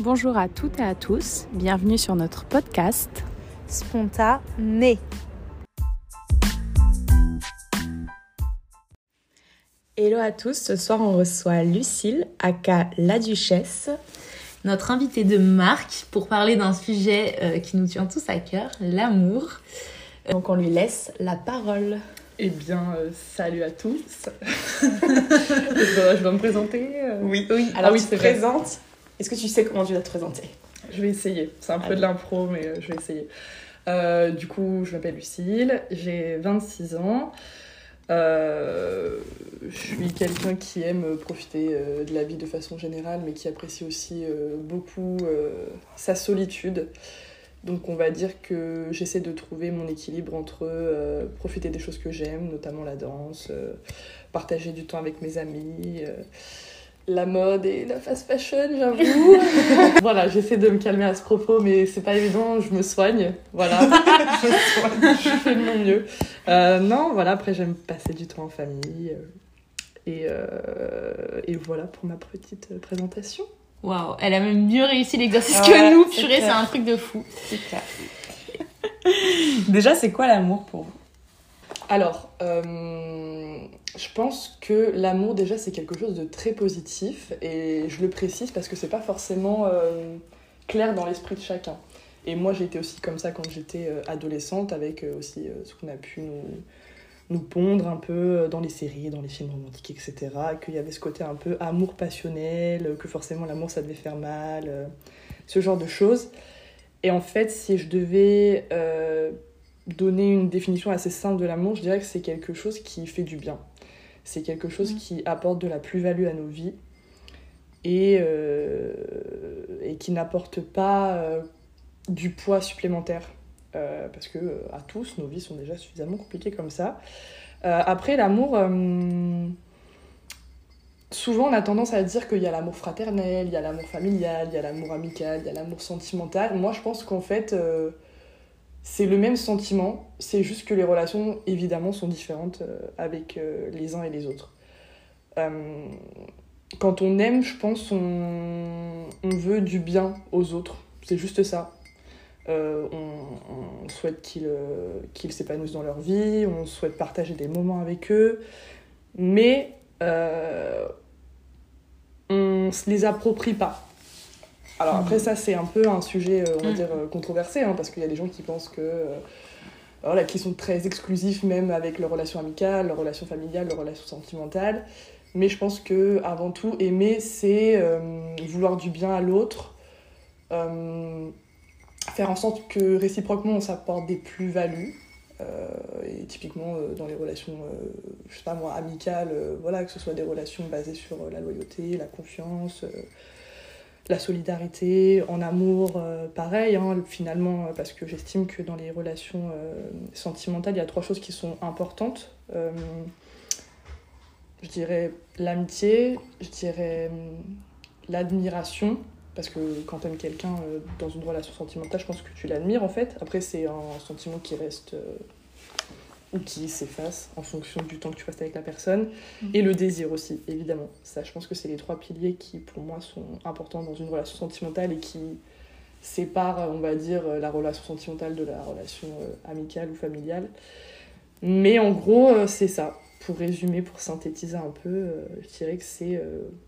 Bonjour à toutes et à tous, bienvenue sur notre podcast Spontané. Hello à tous, ce soir on reçoit Lucille, aka la Duchesse, notre invitée de marque pour parler d'un sujet euh, qui nous tient tous à cœur, l'amour. Donc on lui laisse la parole. Eh bien, euh, salut à tous. je, dois, je dois me présenter. euh. Oui. Oui, Alors Ah oui, tu te présentes. Est-ce que tu sais comment tu vas te présenter? Je vais essayer. C'est un peu de l'impro, mais euh, je vais essayer. Euh, du coup, je m'appelle Lucille, j'ai 26 ans. Euh, je suis quelqu'un qui aime profiter euh, de la vie de façon générale, mais qui apprécie aussi beaucoup sa solitude. Donc on va dire que j'essaie de trouver mon équilibre entre euh, profiter des choses que j'aime, notamment la danse, euh, partager du temps avec mes amis, euh, la mode et la fast fashion, j'avoue. voilà, j'essaie de me calmer à ce propos, mais c'est pas évident, je me soigne. Voilà, je me soigne, je fais de mon mieux. Euh, non, voilà, après j'aime passer du temps en famille. euh, et, euh, et voilà pour ma petite présentation. Waouh, elle a même mieux réussi l'exercice Ouais, que nous, c'est purée, c'est un truc de fou. C'est clair. Déjà, c'est quoi l'amour pour vous? Alors, euh, je pense que l'amour, déjà, c'est quelque chose de très positif. Et je le précise parce que c'est pas forcément euh, clair dans l'esprit de chacun. Et moi, j'ai été aussi comme ça quand j'étais euh, adolescente, avec euh, aussi ce qu'on a pu nous, nous pondre un peu dans les séries, dans les films romantiques, etc. Qu'il y avait ce côté un peu amour passionnel, que forcément l'amour, ça devait faire mal, ce genre de choses. Et en fait, si je devais donner une définition assez simple de l'amour, je dirais que c'est quelque chose qui fait du bien. C'est quelque chose Mhm. qui apporte de la plus-value à nos vies et, euh, et qui n'apporte pas euh, du poids supplémentaire. Euh, parce que à tous, nos vies sont déjà suffisamment compliquées comme ça. Après, l'amour, souvent on a tendance à dire qu'il y a l'amour fraternel, il y a l'amour familial, il y a l'amour amical, il y a l'amour sentimental. Moi, je pense qu'en fait, c'est le même sentiment, c'est juste que les relations, évidemment, sont différentes euh, avec euh, les uns et les autres. Euh, quand on aime, je pense, on, veut du bien aux autres. C'est juste ça. On, souhaite qu'ils s'épanouissent dans leur vie, on souhaite partager des moments avec eux, mais on se les approprie pas. Alors après ça c'est un peu un sujet euh, on va Mm. dire euh, controversé hein, parce qu'il y a des gens qui pensent que euh, voilà qui sont très exclusifs même avec leurs relations amicales, leurs relations familiales, leurs relations sentimentales. Mais je pense que avant tout aimer c'est euh, vouloir du bien à l'autre, euh, faire en sorte que réciproquement on s'apporte des plus-values. Euh, et typiquement dans les relations, je sais pas moi, amicales, voilà, que ce soit des relations basées sur la loyauté, la confiance, la solidarité, en amour, euh, pareil, hein, finalement, euh, parce que j'estime que dans les relations euh, sentimentales, il y a trois choses qui sont importantes. Je dirais l'amitié, je dirais hum, l'admiration, parce que quand tu aimes quelqu'un dans une relation sentimentale, je pense que tu l'admires en fait. Après, c'est un sentiment qui reste ou qui s'efface en fonction du temps que tu passes avec la personne. Et le désir aussi, évidemment. Ça, je pense que c'est les trois piliers qui, pour moi, sont importants dans une relation sentimentale et qui séparent, on va dire, la relation sentimentale de la relation euh, amicale ou familiale. Mais en gros, euh, c'est ça. Pour résumer, pour synthétiser un peu, euh, je dirais que c'est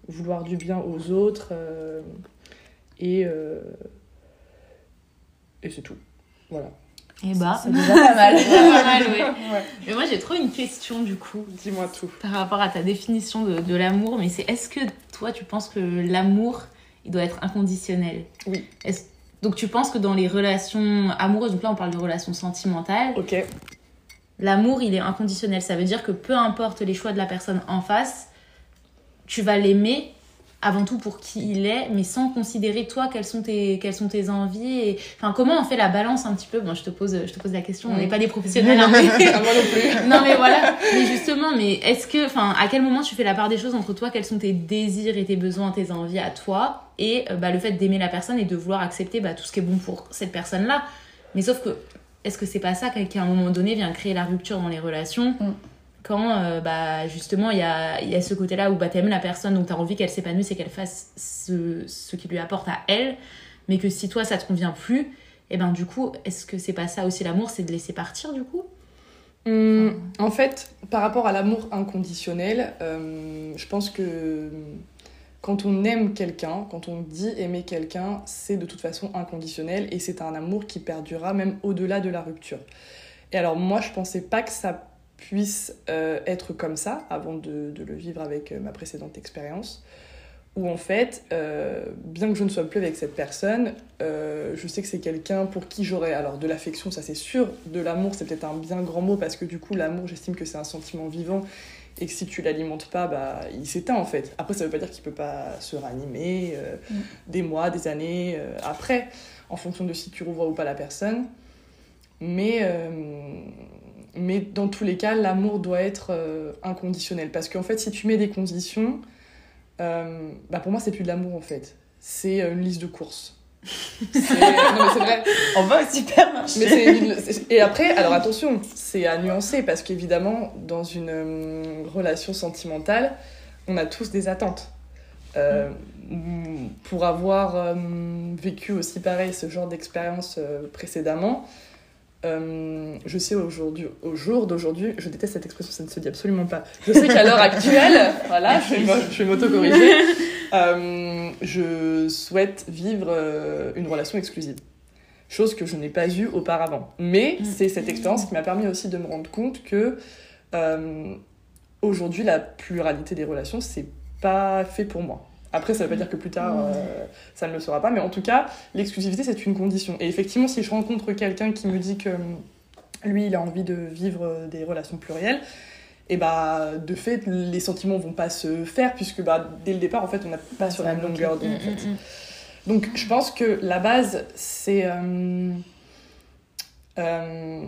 vouloir du bien aux autres et, et c'est tout. Voilà. Et bah, C'est déjà pas mal. c'est déjà pas mal, ouais. Ouais. Mais moi j'ai trop une question du coup. Dis-moi tout. par rapport à ta définition de, de l'amour, mais c'est est-ce que toi tu penses que l'amour il doit être inconditionnel? Oui. Est-ce- donc tu penses que dans les relations amoureuses, donc là on parle de relations sentimentales, Ok. l'amour il est inconditionnel? Ça veut dire que peu importe les choix de la personne en face, tu vas l'aimer avant tout pour qui il est, mais sans considérer toi quelles sont tes, quelles sont tes envies. Et... Enfin, comment on fait la balance un petit peu? Bon, je te pose, je te pose la question, on Mm. n'est pas des professionnels. hein, mais- Ah, moi non plus. non mais voilà, mais justement, mais est-ce que, enfin, à quel moment tu fais la part des choses entre toi, quels sont tes désirs et tes besoins, tes envies à toi, et euh, bah, le fait d'aimer la personne et de vouloir accepter bah, tout ce qui est bon pour cette personne-là. Mais sauf que, est-ce que c'est pas ça qui, qui, à un moment donné vient créer la rupture dans les relations? Mm. Quand euh, bah, justement il y a, y a ce côté-là où bah, t'aimes la personne, donc t'as envie qu'elle s'épanouisse et qu'elle fasse ce, ce qui lui apporte à elle, mais que si toi ça te convient plus, et ben du coup, est-ce que c'est pas ça aussi l'amour, c'est de laisser partir du coup? Hum, en fait, par rapport à l'amour inconditionnel, euh, je pense que quand on aime quelqu'un, quand on dit aimer quelqu'un, c'est de toute façon inconditionnel et c'est un amour qui perdurera même au-delà de la rupture. Et alors moi, je pensais pas que ça puisse euh, être comme ça avant de, de le vivre avec euh, ma précédente expérience où en fait, euh, bien que je ne sois plus avec cette personne, euh, je sais que c'est quelqu'un pour qui j'aurais alors de l'affection, ça c'est sûr, de l'amour c'est peut-être un bien grand mot parce que du coup l'amour j'estime que c'est un sentiment vivant et que si tu l'alimentes pas, bah, il s'éteint en fait. Après ça veut pas dire qu'il peut pas se ranimer euh, Mm. des mois, des années euh, après, en fonction de si tu revois ou pas la personne. Mais, euh, mais dans tous les cas, l'amour doit être euh, inconditionnel parce qu'en fait si tu mets des conditions euh, bah pour moi, c'est plus de l'amour en fait. C'est euh, une liste de courses. C'est- vrai. On va au supermarché. Mais Et après, alors attention, c'est à nuancer parce qu'évidemment, dans une euh, relation sentimentale, on a tous des attentes. Euh, Pour avoir euh, vécu aussi pareil ce genre d'expérience précédemment, euh, je sais aujourd'hui, au jour d'aujourd'hui, je déteste cette expression, ça ne se dit absolument pas. Je sais qu'à l'heure actuelle, voilà, je vais m'auto-corriger, euh, je souhaite vivre euh, une relation exclusive. Chose que je n'ai pas eue auparavant. Mais Mm. c'est cette expérience qui m'a permis aussi de me rendre compte que euh, aujourd'hui, la pluralité des relations, c'est pas fait pour moi. Après, ça veut pas dire que plus tard, euh, ça ne le sera pas, mais en tout cas, l'exclusivité, c'est une condition. Et effectivement, si je rencontre quelqu'un qui me dit que hum, lui, il a envie de vivre euh, des relations plurielles, et bah, de fait, les sentiments vont pas se faire, puisque bah, dès le départ, en fait, on n'a pas sur la même longueur d'onde. en Mm, fait. mm, mm. Donc, je pense que la base, c'est euh, euh,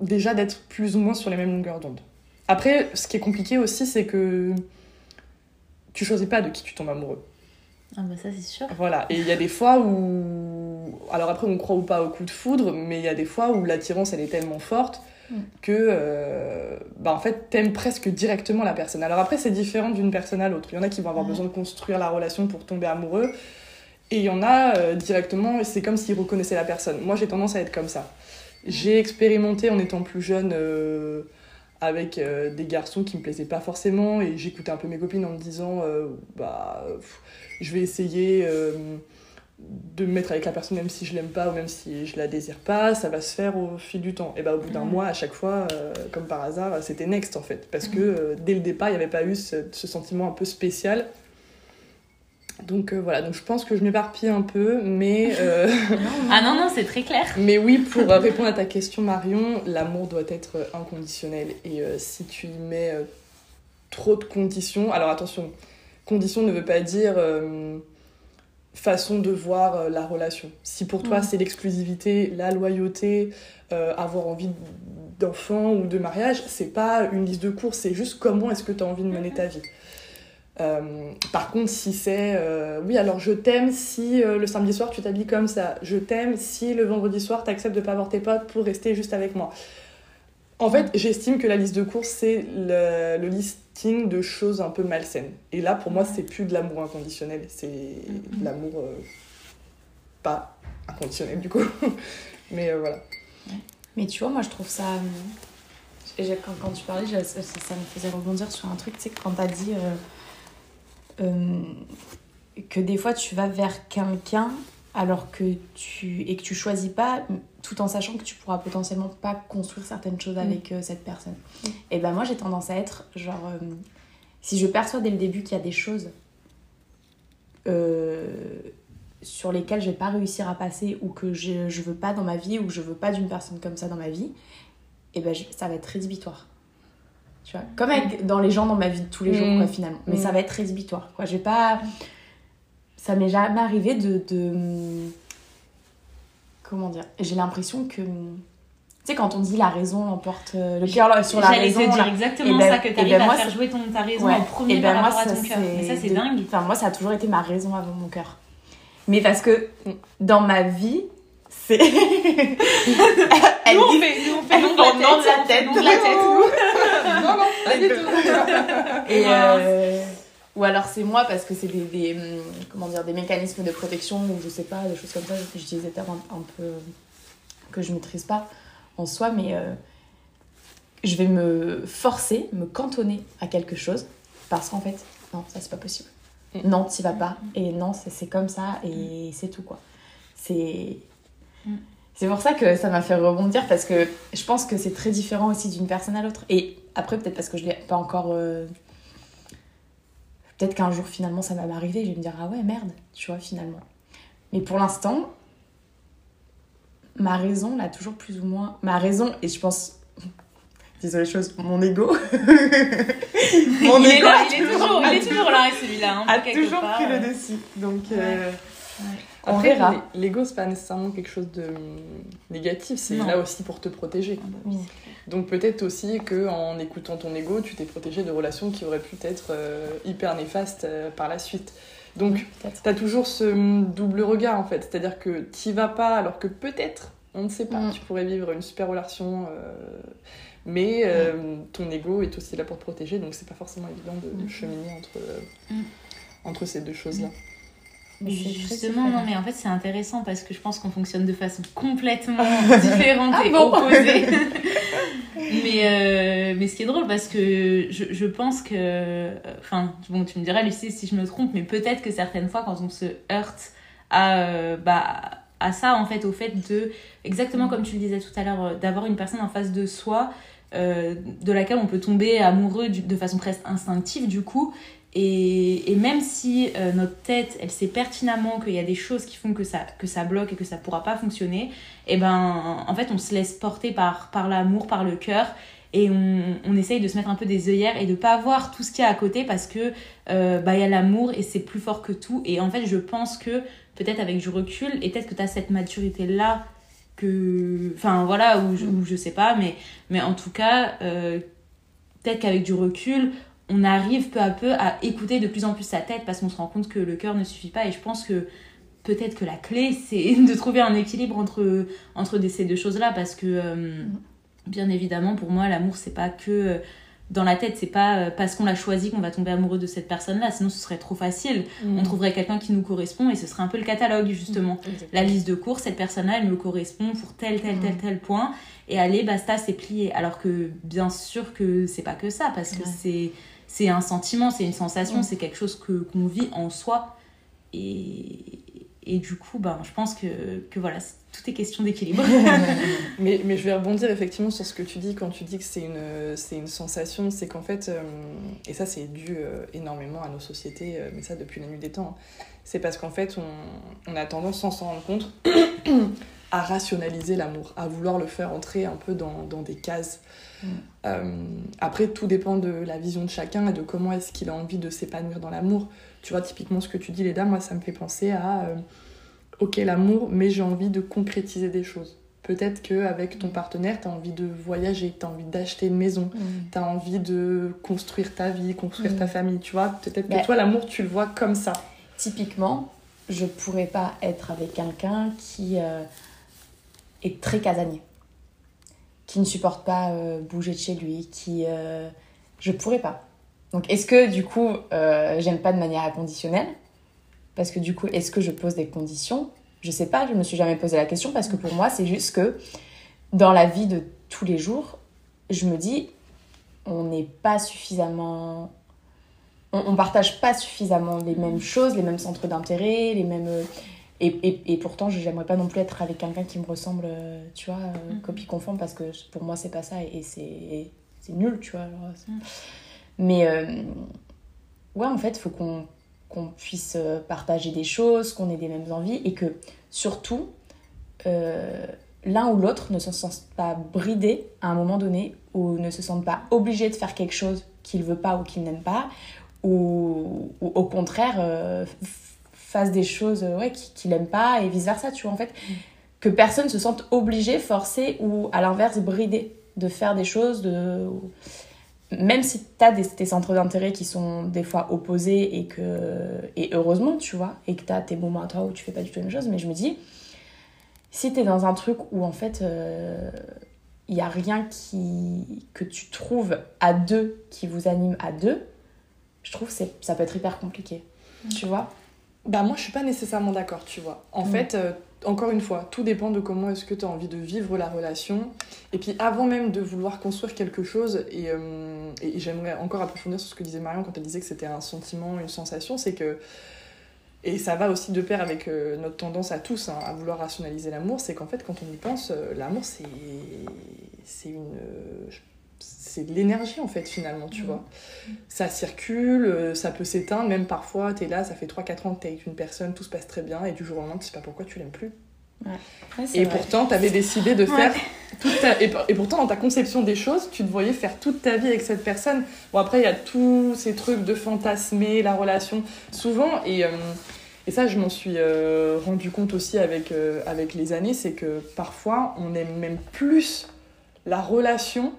déjà d'être plus ou moins sur les mêmes longueurs d'onde. Après, ce qui est compliqué aussi, c'est que tu choisis pas de qui tu tombes amoureux. Ah bah ça c'est sûr. Voilà, et il y a des fois où. Alors après, on croit ou pas au coup de foudre, mais il y a des fois où l'attirance, elle est tellement forte Mm. que. euh, bah en fait, t'aimes presque directement la personne. Alors après, c'est différent d'une personne à l'autre. Il y en a qui vont avoir Ouais. besoin de construire la relation pour tomber amoureux, et il y en a euh, directement, c'est comme s'ils reconnaissaient la personne. Moi, j'ai tendance à être comme ça. J'ai expérimenté en étant plus jeune. euh, avec euh, des garçons qui me plaisaient pas forcément et j'écoutais un peu mes copines en me disant euh, bah pff, je vais essayer euh, de me mettre avec la personne même si je l'aime pas ou même si je la désire pas, ça va se faire au fil du temps. Et bah au bout d'un Mhm. mois, à chaque fois, comme par hasard, c'était next en fait. Parce que Mhm. euh, dès le départ, il n'y avait pas eu ce, ce sentiment un peu spécial. Donc euh, voilà, donc je pense que je m'éparpille un peu, mais, euh, Ah non, non, c'est très clair. mais oui, pour euh, répondre à ta question Marion, l'amour doit être inconditionnel. Et euh, si tu y mets trop de conditions, alors attention, condition ne veut pas dire façon de voir la relation. Si pour toi Mhm. c'est l'exclusivité, la loyauté, avoir envie d'enfant ou de mariage, c'est pas une liste de courses, c'est juste comment est-ce que tu as envie de mener ta vie. Euh, par contre, si c'est euh, oui, alors je t'aime si euh, le samedi soir tu t'habilles comme ça, je t'aime si le vendredi soir tu acceptes de pas avoir tes potes pour rester juste avec moi. En fait, j'estime que la liste de courses c'est le, le listing de choses un peu malsaines. Et là, pour moi, c'est plus de l'amour inconditionnel, c'est de l'amour pas inconditionnel du coup. Mais voilà. Mais tu vois, moi je trouve ça. Quand, quand tu parlais, ça, ça me faisait rebondir sur un truc, tu sais, quand t'as dit euh, que des fois tu vas vers quelqu'un alors que tu. et que tu choisis pas, tout en sachant que tu pourras potentiellement pas construire certaines choses avec euh, cette personne. Mm. Et ben moi j'ai tendance à être genre. euh, si je perçois dès le début qu'il y a des choses. sur lesquelles je vais pas réussir à passer ou que je, je veux pas dans ma vie ou que je veux pas d'une personne comme ça dans ma vie, et ben je- ça va être rédhibitoire. Tu vois, comme avec dans les gens dans ma vie de tous les jours Mm. quoi finalement, mais Mm. ça va être rédhibitoire quoi. Je vais pas ça m'est jamais arrivé de, de comment dire, j'ai l'impression que tu sais quand on dit la raison emporte euh, le cœur sur la J'allais raison te dire là, exactement Et ben- ça, que et t'arrives ben à moi, faire jouer ton, ta raison Ouais. en premier Et ben par moi, rapport à ça, ton cœur. Mais ça, c'est de- dingue. Enfin, moi, ça a toujours été ma raison avant mon cœur. Mais parce que Mm. dans ma vie, C'est. nous, on fait, nous, on fait de la tête. de la tête. non, non, pas du tout. Et euh, ou alors c'est moi parce que c'est des, des, hum, comment dire, des mécanismes de protection ou je sais pas, des choses comme ça. J'utilise des termes un, un peu que je maîtrise pas en soi, mais euh, je vais me forcer, me cantonner à quelque chose parce qu'en fait, non, ça c'est pas possible. Mm. Non, t'y vas pas. Et non, c'est c'est comme ça et c'est tout quoi. C'est. C'est pour ça que ça m'a fait rebondir parce que je pense que c'est très différent aussi d'une personne à l'autre. Et après, peut-être parce que je l'ai pas encore. euh, Peut-être qu'un jour finalement ça va m'arriver, je vais me dire ah ouais merde, tu vois finalement. Mais pour l'instant, ma raison l'a toujours plus ou moins. Ma raison, et je pense. Disons les choses, mon ego. mon il, est là, il, est toujours, il est toujours là, celui-là. Hein, a toujours part. pris le dessus. Donc, euh, Ouais. on Après, verra. l'e- l'ego, c'est pas nécessairement quelque chose de hum, négatif, c'est là aussi pour te protéger. Ah bah oui. Donc peut-être aussi que en écoutant ton ego, tu t'es protégé de relations qui auraient pu être euh, hyper néfastes euh, par la suite. Donc Peut-être. t'as toujours ce hum, double regard en fait, c'est-à-dire que t'y vas pas alors que peut-être, on ne sait pas, Mm. tu pourrais vivre une super relation, euh, mais euh, ton ego est aussi là pour te protéger, donc c'est pas forcément évident de Mm. cheminer entre, Mm. entre ces deux choses-là. Justement, non, mais en fait, c'est intéressant parce que je pense qu'on fonctionne de façon complètement différente Ah et bon opposée. mais, euh, mais ce qui est drôle, parce que je, je pense que. Enfin, bon, tu me diras, Lucie, si je me trompe, mais peut-être que certaines fois, quand on se heurte à, euh, bah, à ça, en fait, au fait de. Exactement comme tu le disais tout à l'heure, euh, d'avoir une personne en face de soi. euh, de laquelle on peut tomber amoureux du- de façon presque instinctive du coup et, même si euh, notre tête, elle sait pertinemment qu'il y a des choses qui font que ça, que ça bloque et que ça pourra pas fonctionner, et ben en fait on se laisse porter par, par l'amour, par le cœur, et on, on essaye de se mettre un peu des œillères et de pas voir tout ce qu'il y a à côté parce que euh, bah il y a l'amour et c'est plus fort que tout. Et en fait je pense que peut-être avec du recul, et peut-être que tu as cette maturité là que enfin voilà ou, je- je sais pas mais mais en tout cas euh, peut-être qu'avec du recul on arrive peu à peu à écouter de plus en plus sa tête parce qu'on se rend compte que le cœur ne suffit pas. Et je pense que peut-être que la clé c'est de trouver un équilibre entre ces deux choses là parce que euh, bien évidemment pour moi l'amour c'est pas que euh, dans la tête c'est pas euh, parce qu'on l'a choisi qu'on va tomber amoureux de cette personne là sinon ce serait trop facile. On trouverait quelqu'un qui nous correspond et ce serait un peu le catalogue justement. La liste de cours, cette personne-là, elle me correspond pour tel, tel, tel, tel point. Et allez, basta, c'est plié. Alors que bien sûr que c'est pas que ça, parce que c'est c'est un sentiment, c'est une sensation, Ouais. c'est quelque chose que qu'on vit en soi. Et, et du coup, ben, je pense que, que voilà, tout est question d'équilibre. Mais, mais je vais rebondir effectivement sur ce que tu dis quand tu dis que c'est une, c'est une sensation, c'est qu'en fait, euh, et ça c'est dû euh, énormément à nos sociétés, euh, mais ça depuis la nuit des temps, hein. c'est parce qu'en fait on, on a tendance sans s'en rendre compte à rationaliser l'amour, à vouloir le faire entrer un peu dans, dans des cases. Mm. Euh, après, tout dépend de la vision de chacun et de comment est-ce qu'il a envie de s'épanouir dans l'amour. Tu vois, typiquement ce que tu dis, Léda, moi ça me fait penser à... euh, ok l'amour, mais j'ai envie de concrétiser des choses. Peut-être qu'avec ton partenaire, tu as envie de voyager, tu as envie d'acheter une maison, Mm. tu as envie de construire ta vie, construire Mm. ta famille, tu vois. Peut-être que toi, l'amour, tu le vois comme ça. Typiquement, je pourrais pas être avec quelqu'un qui euh, est très casanier, qui ne supporte pas euh, bouger de chez lui, qui. euh, je pourrais pas. Donc, est-ce que du coup, euh, j'aime pas de manière inconditionnelle? Parce que du coup, est-ce que je pose des conditions? Je sais pas, je me suis jamais posé la question parce que pour moi, c'est juste que dans la vie de tous les jours, je me dis, on n'est pas suffisamment on, on partage pas suffisamment les mêmes choses, les mêmes centres d'intérêt, les mêmes. Et, et, et pourtant, je j'aimerais pas non plus être avec quelqu'un qui me ressemble, euh, tu vois, euh, Mhm. copie conforme, parce que pour moi, c'est pas ça et c'est c'est nul, tu vois. Mhm. Mais euh, ouais, en fait, faut qu'on qu'on puisse partager des choses, qu'on ait des mêmes envies et que surtout, euh, l'un ou l'autre ne se sente pas bridé à un moment donné ou ne se sente pas obligé de faire quelque chose qu'il veut pas ou qu'il n'aime pas ou, ou au contraire euh, fasse des choses euh, ouais, qui- qu'il aime pas et vice versa tu vois en fait. Que personne se sente obligé forcé ou à l'inverse bridé de faire des choses de même si tu as des, tes centres d'intérêt qui sont des fois opposés et que et heureusement tu vois et que tu as tes moments à toi où tu fais pas du tout la même chose mais je me dis si t'es dans un truc où en fait il y a rien qui que tu trouves à deux qui vous anime à deux, je trouve que ça peut être hyper compliqué. Tu vois? Bah moi je suis pas nécessairement d'accord, tu vois. En fait, encore une fois, tout dépend de comment est-ce que tu as envie de vivre la relation. Et puis avant même de vouloir construire quelque chose, et, euh, j'aimerais encore approfondir sur ce que disait Marion quand elle disait que c'était un sentiment, une sensation, c'est que, et ça va aussi de pair avec euh, notre tendance à tous hein, à vouloir rationaliser l'amour, c'est qu'en fait quand on y pense, euh, l'amour c'est, c'est une... c'est de l'énergie en fait finalement, tu mmh. vois. Ça circule, ça peut s'éteindre, même parfois tu es là, ça fait 3-4 ans que tu es avec une personne, tout se passe très bien, et du jour au lendemain tu sais pas pourquoi tu l'aimes plus et pourtant, tu avais décidé de faire toute ta... et, pourtant, dans ta conception des choses, tu te voyais faire toute ta vie avec cette personne. Bon, après, il y a tous ces trucs de fantasmer la relation, souvent. Et, euh, et ça, je m'en suis euh, rendu compte aussi avec, euh, avec les années, c'est que parfois, on aime même plus la relation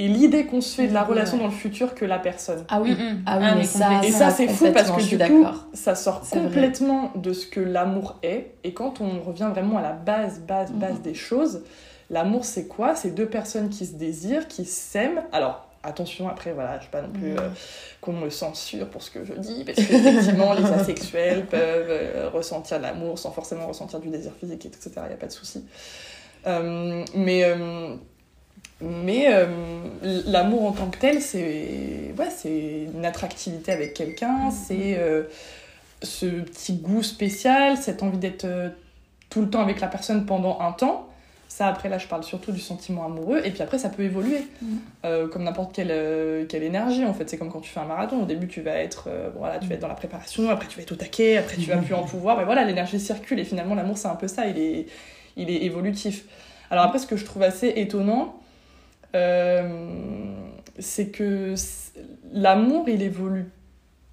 et l'idée qu'on se fait de la relation dans le futur que la personne. Ah oui, ah oui mais ça, et ça, c'est fou parce que du coup, ça sort complètement de ce que l'amour est. Et quand on revient vraiment à la base, base, base des choses, l'amour c'est quoi? C'est deux personnes qui se désirent, qui s'aiment. Alors, attention, après, voilà, je ne pas non plus euh, qu'on me censure pour ce que je dis, parce qu'effectivement, les asexuels peuvent euh, ressentir l'amour sans forcément ressentir du désir physique, etc. Il n'y a pas de souci. Euh, mais mais euh, l'amour en tant que tel, c'est ouais, une attractivité avec quelqu'un, mm-hmm. c'est euh, ce petit goût spécial, cette envie d'être euh, tout le temps avec la personne pendant un temps. Ça, après, là, je parle surtout du sentiment amoureux. Et puis après, ça peut évoluer, mm. comme n'importe quelle, quelle énergie, en fait. C'est comme quand tu fais un marathon. Au début, tu vas être, voilà, tu vas être dans la préparation, après, tu vas être au taquet, après, tu vas plus en pouvoir. Mais voilà, l'énergie circule. Et finalement, l'amour, c'est un peu ça. Il est, il est évolutif. Alors après, ce que je trouve assez étonnant, c'est que l'amour, il évolue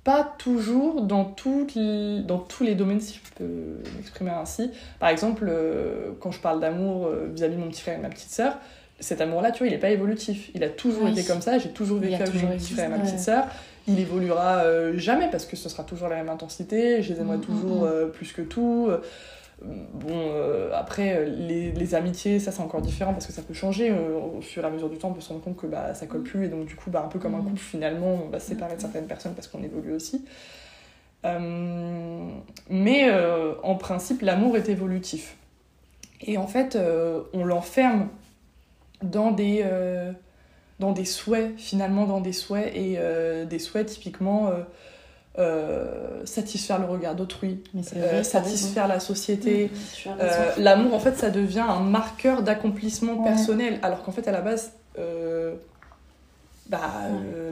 pas toujours dans, dans tous les domaines, si je peux m'exprimer ainsi. Par exemple, euh, quand je parle d'amour euh, vis-à-vis de mon petit frère et ma petite sœur, cet amour-là, tu vois, il n'est pas évolutif. Il a toujours été comme ça, j'ai toujours vécu avec mon petit frère et ma petite sœur. Il évoluera jamais parce que ce sera toujours la même intensité, je les aimerai mm, mm, toujours mm. plus que tout. Bon, euh, après, les, les, amitiés, ça c'est encore différent parce que ça peut changer. Euh, au fur et à mesure du temps, on peut se rendre compte que bah, ça colle plus et donc du coup, bah, un peu comme un mm. couple, finalement, on va se séparer de certaines personnes parce qu'on évolue aussi. Euh, mais en principe, l'amour est évolutif. Et en fait, on l'enferme dans des, dans des souhaits, finalement, dans des souhaits et des souhaits typiquement euh, satisfaire le regard d'autrui, euh, satisfaire la société. Mmh, euh, l'amour, en fait, ça devient un marqueur d'accomplissement personnel, alors qu'en fait, à la base, bah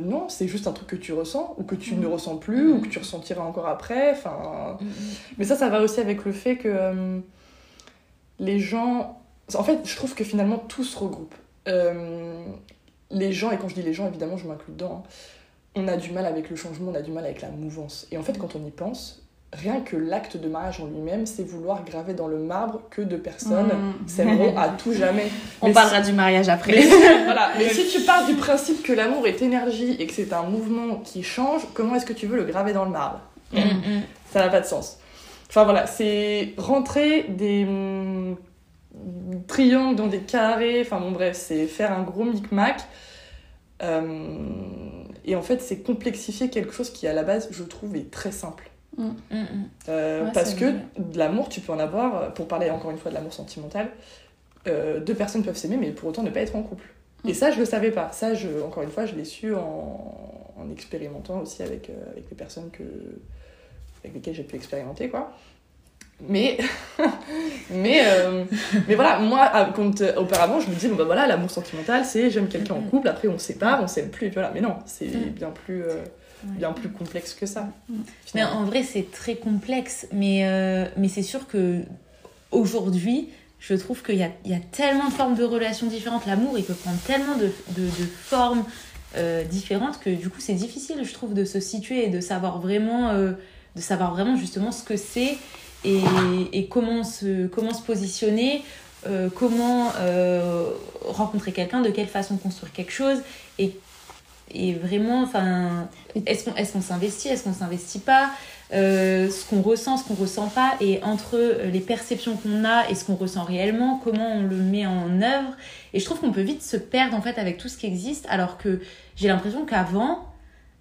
non, c'est juste un truc que tu ressens, ou que tu mmh. ne ressens plus, ou que tu ressentiras encore après. Enfin, mmh, Mais ça, ça va aussi avec le fait que les gens... En fait, je trouve que finalement, tout se regroupe. les gens, et quand je dis les gens, évidemment, je m'inclus dedans, hein, on a du mal avec le changement, on a du mal avec la mouvance. Et en fait, quand on y pense, rien que l'acte de mariage en lui-même, c'est vouloir graver dans le marbre que deux personnes mmh. s'aimeront à tout jamais. On parlera du mariage après. Mais, voilà. Mais si tu pars du principe que l'amour est énergie et que c'est un mouvement qui change, comment est-ce que tu veux le graver dans le marbre? Mmh, mmh. Ça n'a pas de sens. Enfin voilà, c'est rentrer des triangles dans des carrés, enfin bon bref, c'est faire un gros micmac. Euh, et en fait, c'est complexifier quelque chose qui, à la base, je trouve, est très simple. Mm, mm, mm. Euh, parce que de l'amour, tu peux en avoir, pour parler encore une fois de l'amour sentimental, euh, deux personnes peuvent s'aimer, mais pour autant ne pas être en couple. Et ça, je le savais pas. Ça, je, encore une fois, je l'ai su en, en, expérimentant aussi avec, avec les personnes que, avec lesquelles j'ai pu expérimenter, quoi. Mais, mais, euh, mais voilà, moi, quand, euh, auparavant, je me disais, bon bah voilà, l'amour sentimental, c'est j'aime quelqu'un en couple, après on sépare, on s'aime plus, et voilà. Mais non, c'est mm. bien plus, euh, bien plus complexe que ça. Mm. Mais en vrai, c'est très complexe, mais, mais c'est sûr que aujourd'hui, je trouve qu'il y a, y a tellement de formes de relations différentes. L'amour, il peut prendre tellement de, de, de formes différentes que du coup, c'est difficile, je trouve, de se situer et de savoir vraiment, de savoir vraiment justement ce que c'est et, comment, se, comment se positionner, euh, comment euh, rencontrer quelqu'un, de quelle façon construire quelque chose. Et, et vraiment, est-ce qu'on est qu'on s'investit, est-ce qu'on s'investit pas euh, ce qu'on ressent, ce qu'on ressent pas, et entre les perceptions qu'on a et ce qu'on ressent réellement, comment on le met en œuvre. Et je trouve qu'on peut vite se perdre en fait avec tout ce qui existe, alors que j'ai l'impression qu'avant,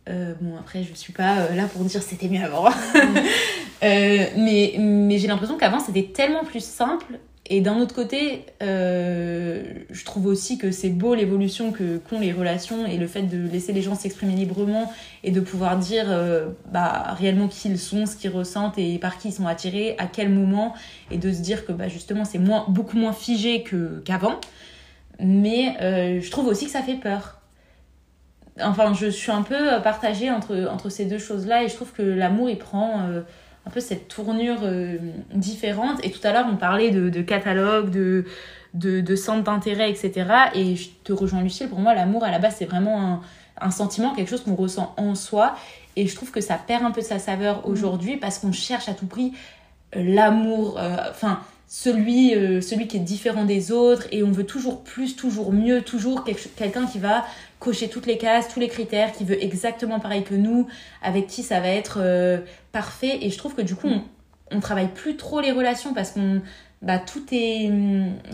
euh, bon après je suis pas là pour dire c'était mieux avant, mais, mais j'ai l'impression qu'avant c'était tellement plus simple et d'un autre côté, euh, je trouve aussi que c'est beau l'évolution que qu'ont les relations et le fait de laisser les gens s'exprimer librement et de pouvoir dire euh, bah, réellement qui ils sont, ce qu'ils ressentent et par qui ils sont attirés, à quel moment, et de se dire que bah, justement c'est moins, beaucoup moins figé qu'avant. Mais euh, je trouve aussi que ça fait peur. Enfin, je suis un peu partagée entre, entre ces deux choses-là et je trouve que l'amour il prend un peu cette tournure euh, différente. Et tout à l'heure, on parlait de, de catalogue, de, de, de centre d'intérêt, etc. Et je te rejoins, Lucille, pour moi, l'amour, à la base, c'est vraiment un, un, sentiment, quelque chose qu'on ressent en soi. Et je trouve que ça perd un peu de sa saveur mmh. aujourd'hui parce qu'on cherche à tout prix euh, l'amour, euh, enfin, celui, celui qui est différent des autres. Et on veut toujours plus, toujours mieux, toujours quelqu'un qui va cocher toutes les cases, tous les critères, qui veut exactement pareil que nous, avec qui ça va être euh, parfait. Et je trouve que du coup, on, on travaille plus trop les relations parce qu'on bah, tout est,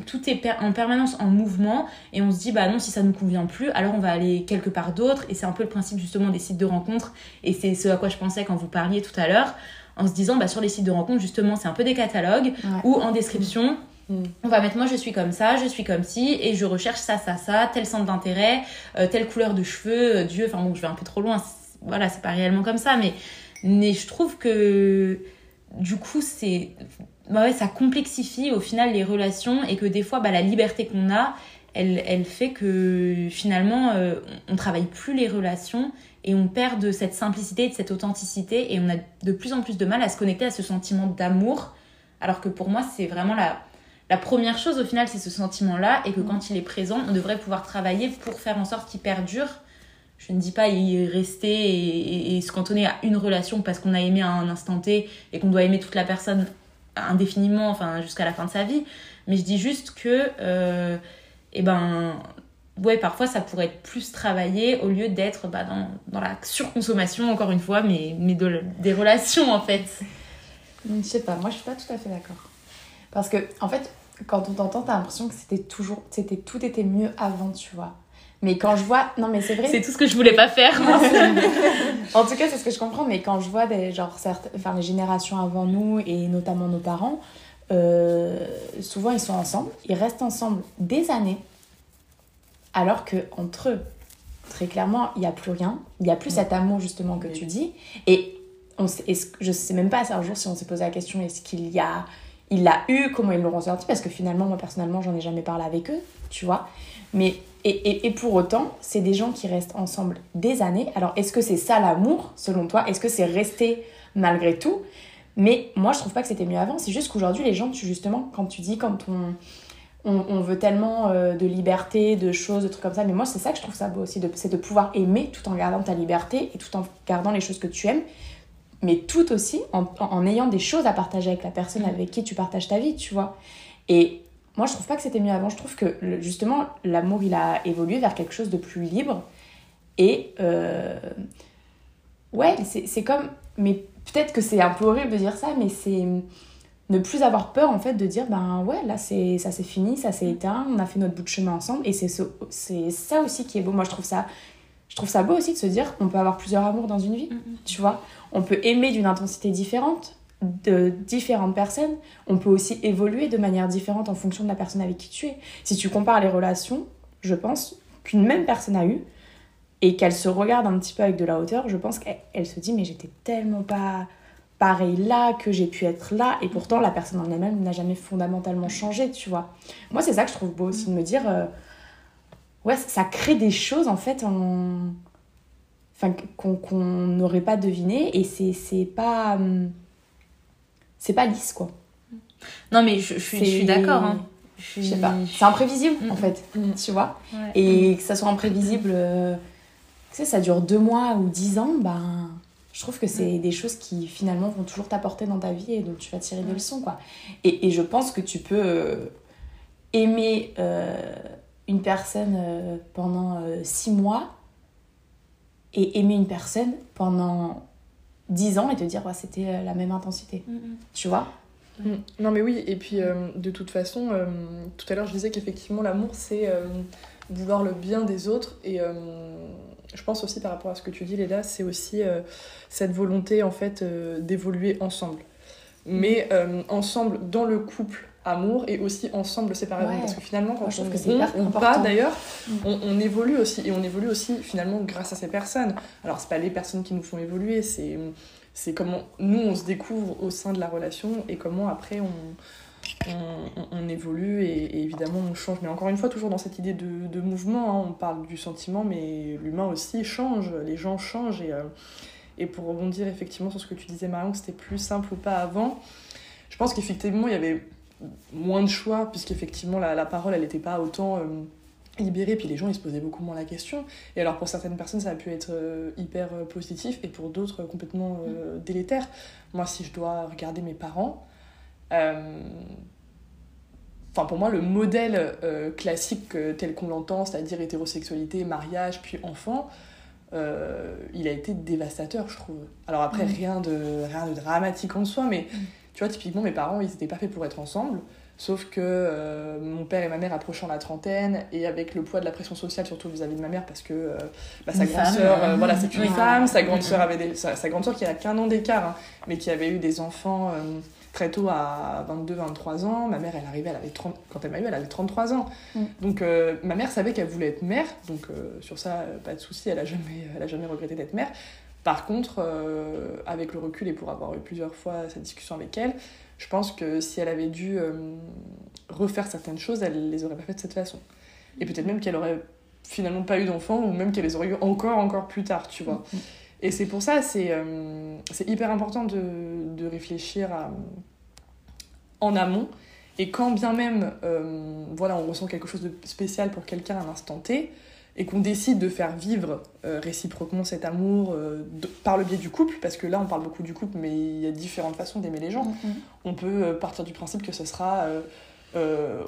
tout est en permanence en mouvement. Et on se dit bah non si ça nous convient plus alors on va aller quelque part d'autre. Et c'est un peu le principe justement des sites de rencontres. Et c'est ce à quoi je pensais quand vous parliez tout à l'heure en se disant bah sur les sites de rencontres justement c'est un peu des catalogues ou en description On va mettre moi je suis comme ça, je suis comme ci, et je recherche ça, ça, ça, tel centre d'intérêt, euh, telle couleur de cheveux, euh, Dieu, enfin bon, je vais un peu trop loin, voilà, c'est pas réellement comme ça, mais, mais je trouve que du coup, c'est. Bah ouais, ça complexifie au final les relations et que des fois, bah, la liberté qu'on a, elle, elle fait que finalement, euh, on travaille plus les relations et on perd de cette simplicité, de cette authenticité et on a de plus en plus de mal à se connecter à ce sentiment d'amour. Alors que pour moi, c'est vraiment la, la première chose au final, c'est ce sentiment-là et que quand il est présent, on devrait pouvoir travailler pour faire en sorte qu'il perdure. Je ne dis pas y rester et, se cantonner à une relation parce qu'on a aimé à un instant T et qu'on doit aimer toute la personne indéfiniment, enfin jusqu'à la fin de sa vie. Mais je dis juste que, euh, eh ben, ouais, parfois ça pourrait être plus travaillé au lieu d'être bah, dans, la surconsommation, encore une fois, mais, mais des relations en fait. Je sais pas, moi je suis pas tout à fait d'accord. Parce que, en fait, quand on t'entend, t'as l'impression que c'était toujours, c'était tout était mieux avant, tu vois. Mais quand je vois, non mais c'est vrai. C'est tout ce que je voulais pas faire. en tout cas, c'est ce que je comprends. Mais quand je vois des, genre, certes, enfin, les générations avant nous et notamment nos parents, euh, souvent ils sont ensemble, ils restent ensemble des années, alors que entre eux, très clairement, il n'y a plus rien. Il n'y a plus cet amour justement que tu dis. Et on sait, je sais même pas un jour si on s'est posé la question est-ce qu'il y a il l'a eu, comment ils l'ont ressenti, parce que finalement, moi personnellement, j'en ai jamais parlé avec eux, tu vois. Mais, et, et, pour autant, c'est des gens qui restent ensemble des années. Alors, est-ce que c'est ça l'amour, selon toi? Est-ce que c'est rester malgré tout? Mais moi, je trouve pas que c'était mieux avant. C'est juste qu'aujourd'hui, les gens, tu, justement, quand tu dis, quand on, on, veut tellement euh, de liberté, de choses, de trucs comme ça, mais moi, c'est ça que je trouve ça beau aussi, c'est de pouvoir aimer tout en gardant ta liberté et tout en gardant les choses que tu aimes mais tout aussi en, en, ayant des choses à partager avec la personne avec qui tu partages ta vie, tu vois. Et moi, je trouve pas que c'était mieux avant. Je trouve que justement, l'amour, il a évolué vers quelque chose de plus libre. Et euh, ouais, c'est comme. Mais peut-être que c'est un peu horrible de dire ça, mais c'est ne plus avoir peur en fait de dire ben ouais là c'est ça c'est fini ça s'est éteint on a fait notre bout de chemin ensemble et c'est c'est ça aussi qui est beau moi je trouve ça je trouve ça beau aussi de se dire qu'on peut avoir plusieurs amours dans une vie mm, mm. tu vois on peut aimer d'une intensité différente de différentes personnes. On peut aussi évoluer de manière différente en fonction de la personne avec qui tu es. Si tu compares les relations, je pense qu'une même personne a eu et qu'elle se regarde un petit peu avec de la hauteur, je pense qu'elle se dit mais j'étais tellement pas pareil là que j'ai pu être là et pourtant la personne en elle-même n'a jamais fondamentalement changé, tu vois. Moi c'est ça que je trouve beau aussi de me dire euh, ouais ça crée des choses en fait en enfin qu'on n'aurait pas deviné et c'est pas hum, c'est pas lisse quoi non mais je, je suis d'accord hein. je sais pas c'est imprévisible en mm, fait mm. tu vois et que ça soit imprévisible euh, tu sais ça dure deux mois ou dix ans ben je trouve que c'est mm. des choses qui finalement vont toujours t'apporter dans ta vie et donc tu vas tirer des leçons quoi et, et je pense que tu peux euh, aimer euh, une personne pendant six mois et aimer une personne pendant 10 ans et te dire, ouais, c'était euh, la même intensité. Tu vois? Mm. Non mais oui, et puis euh, de toute façon, euh, tout à l'heure je disais qu'effectivement l'amour c'est euh, vouloir le bien des autres et euh, je pense aussi par rapport à ce que tu dis Léla, c'est aussi euh, cette volonté en fait euh, d'évoluer ensemble. Mais euh, ensemble dans le couple amour et aussi ensemble séparément Ouais. parce que finalement quand Moi, on que c'est rompt ou pas d'ailleurs Mm. on, on évolue aussi et on évolue aussi finalement grâce à ces personnes alors c'est pas les personnes qui nous font évoluer c'est c'est comment nous on se découvre au sein de la relation et comment après on, on, on- on évolue et, et évidemment on change mais encore une fois toujours dans cette idée de, de mouvement hein, on parle du sentiment mais l'humain aussi change les gens changent et, euh, et pour rebondir effectivement sur ce que tu disais Marion que c'était plus simple ou pas avant je pense qu'effectivement il y avait moins de choix puisqu'effectivement la, la parole elle n'était pas autant euh, libérée puis les gens ils se posaient beaucoup moins la question et alors pour certaines personnes ça a pu être euh, hyper euh, positif et pour d'autres complètement euh, délétère moi si je dois regarder mes parents Enfin, pour moi, le modèle classique tel qu'on l'entend, c'est-à-dire hétérosexualité, mariage, puis enfant, il a été dévastateur, je trouve. Alors après, Mhm. rien, de, rien de dramatique en soi, mais Mhm. Tu vois, typiquement, mes parents, ils n'étaient pas faits pour être ensemble. Sauf que euh, mon père et ma mère approchant la trentaine, et avec le poids de la pression sociale, surtout vis-à-vis de ma mère, parce que euh, bah, sa grande sœur, euh, voilà, c'est une oui. femme, sa grande sœur avait des, sa, sa grande sœur qui a qu'un an d'écart, hein, mais qui avait eu des enfants très tôt à 22-23 ans. Ma mère, elle arrivait, elle avait 30, quand elle m'a eu, elle avait 33 ans. Mm. Donc ma mère savait qu'elle voulait être mère, donc sur ça, pas de souci, elle a jamais, elle a jamais regretté d'être mère. Par contre, euh, avec le recul et pour avoir eu plusieurs fois cette discussion avec elle, je pense que si elle avait dû euh, refaire certaines choses, elle les aurait pas faites de cette façon. Et peut-être même qu'elle aurait finalement pas eu d'enfants ou même qu'elle les aurait eu encore, encore plus tard, tu vois. Et c'est pour ça, c'est euh, c'est hyper important de, de réfléchir à, en amont. Et quand bien même, voilà, on ressent quelque chose de spécial pour quelqu'un à l'instant T, et qu'on décide de faire vivre euh, réciproquement cet amour euh, de- par le biais du couple, parce que là on parle beaucoup du couple, mais il y a différentes façons d'aimer les gens. Mhm. On peut euh, partir du principe que ce sera... euh,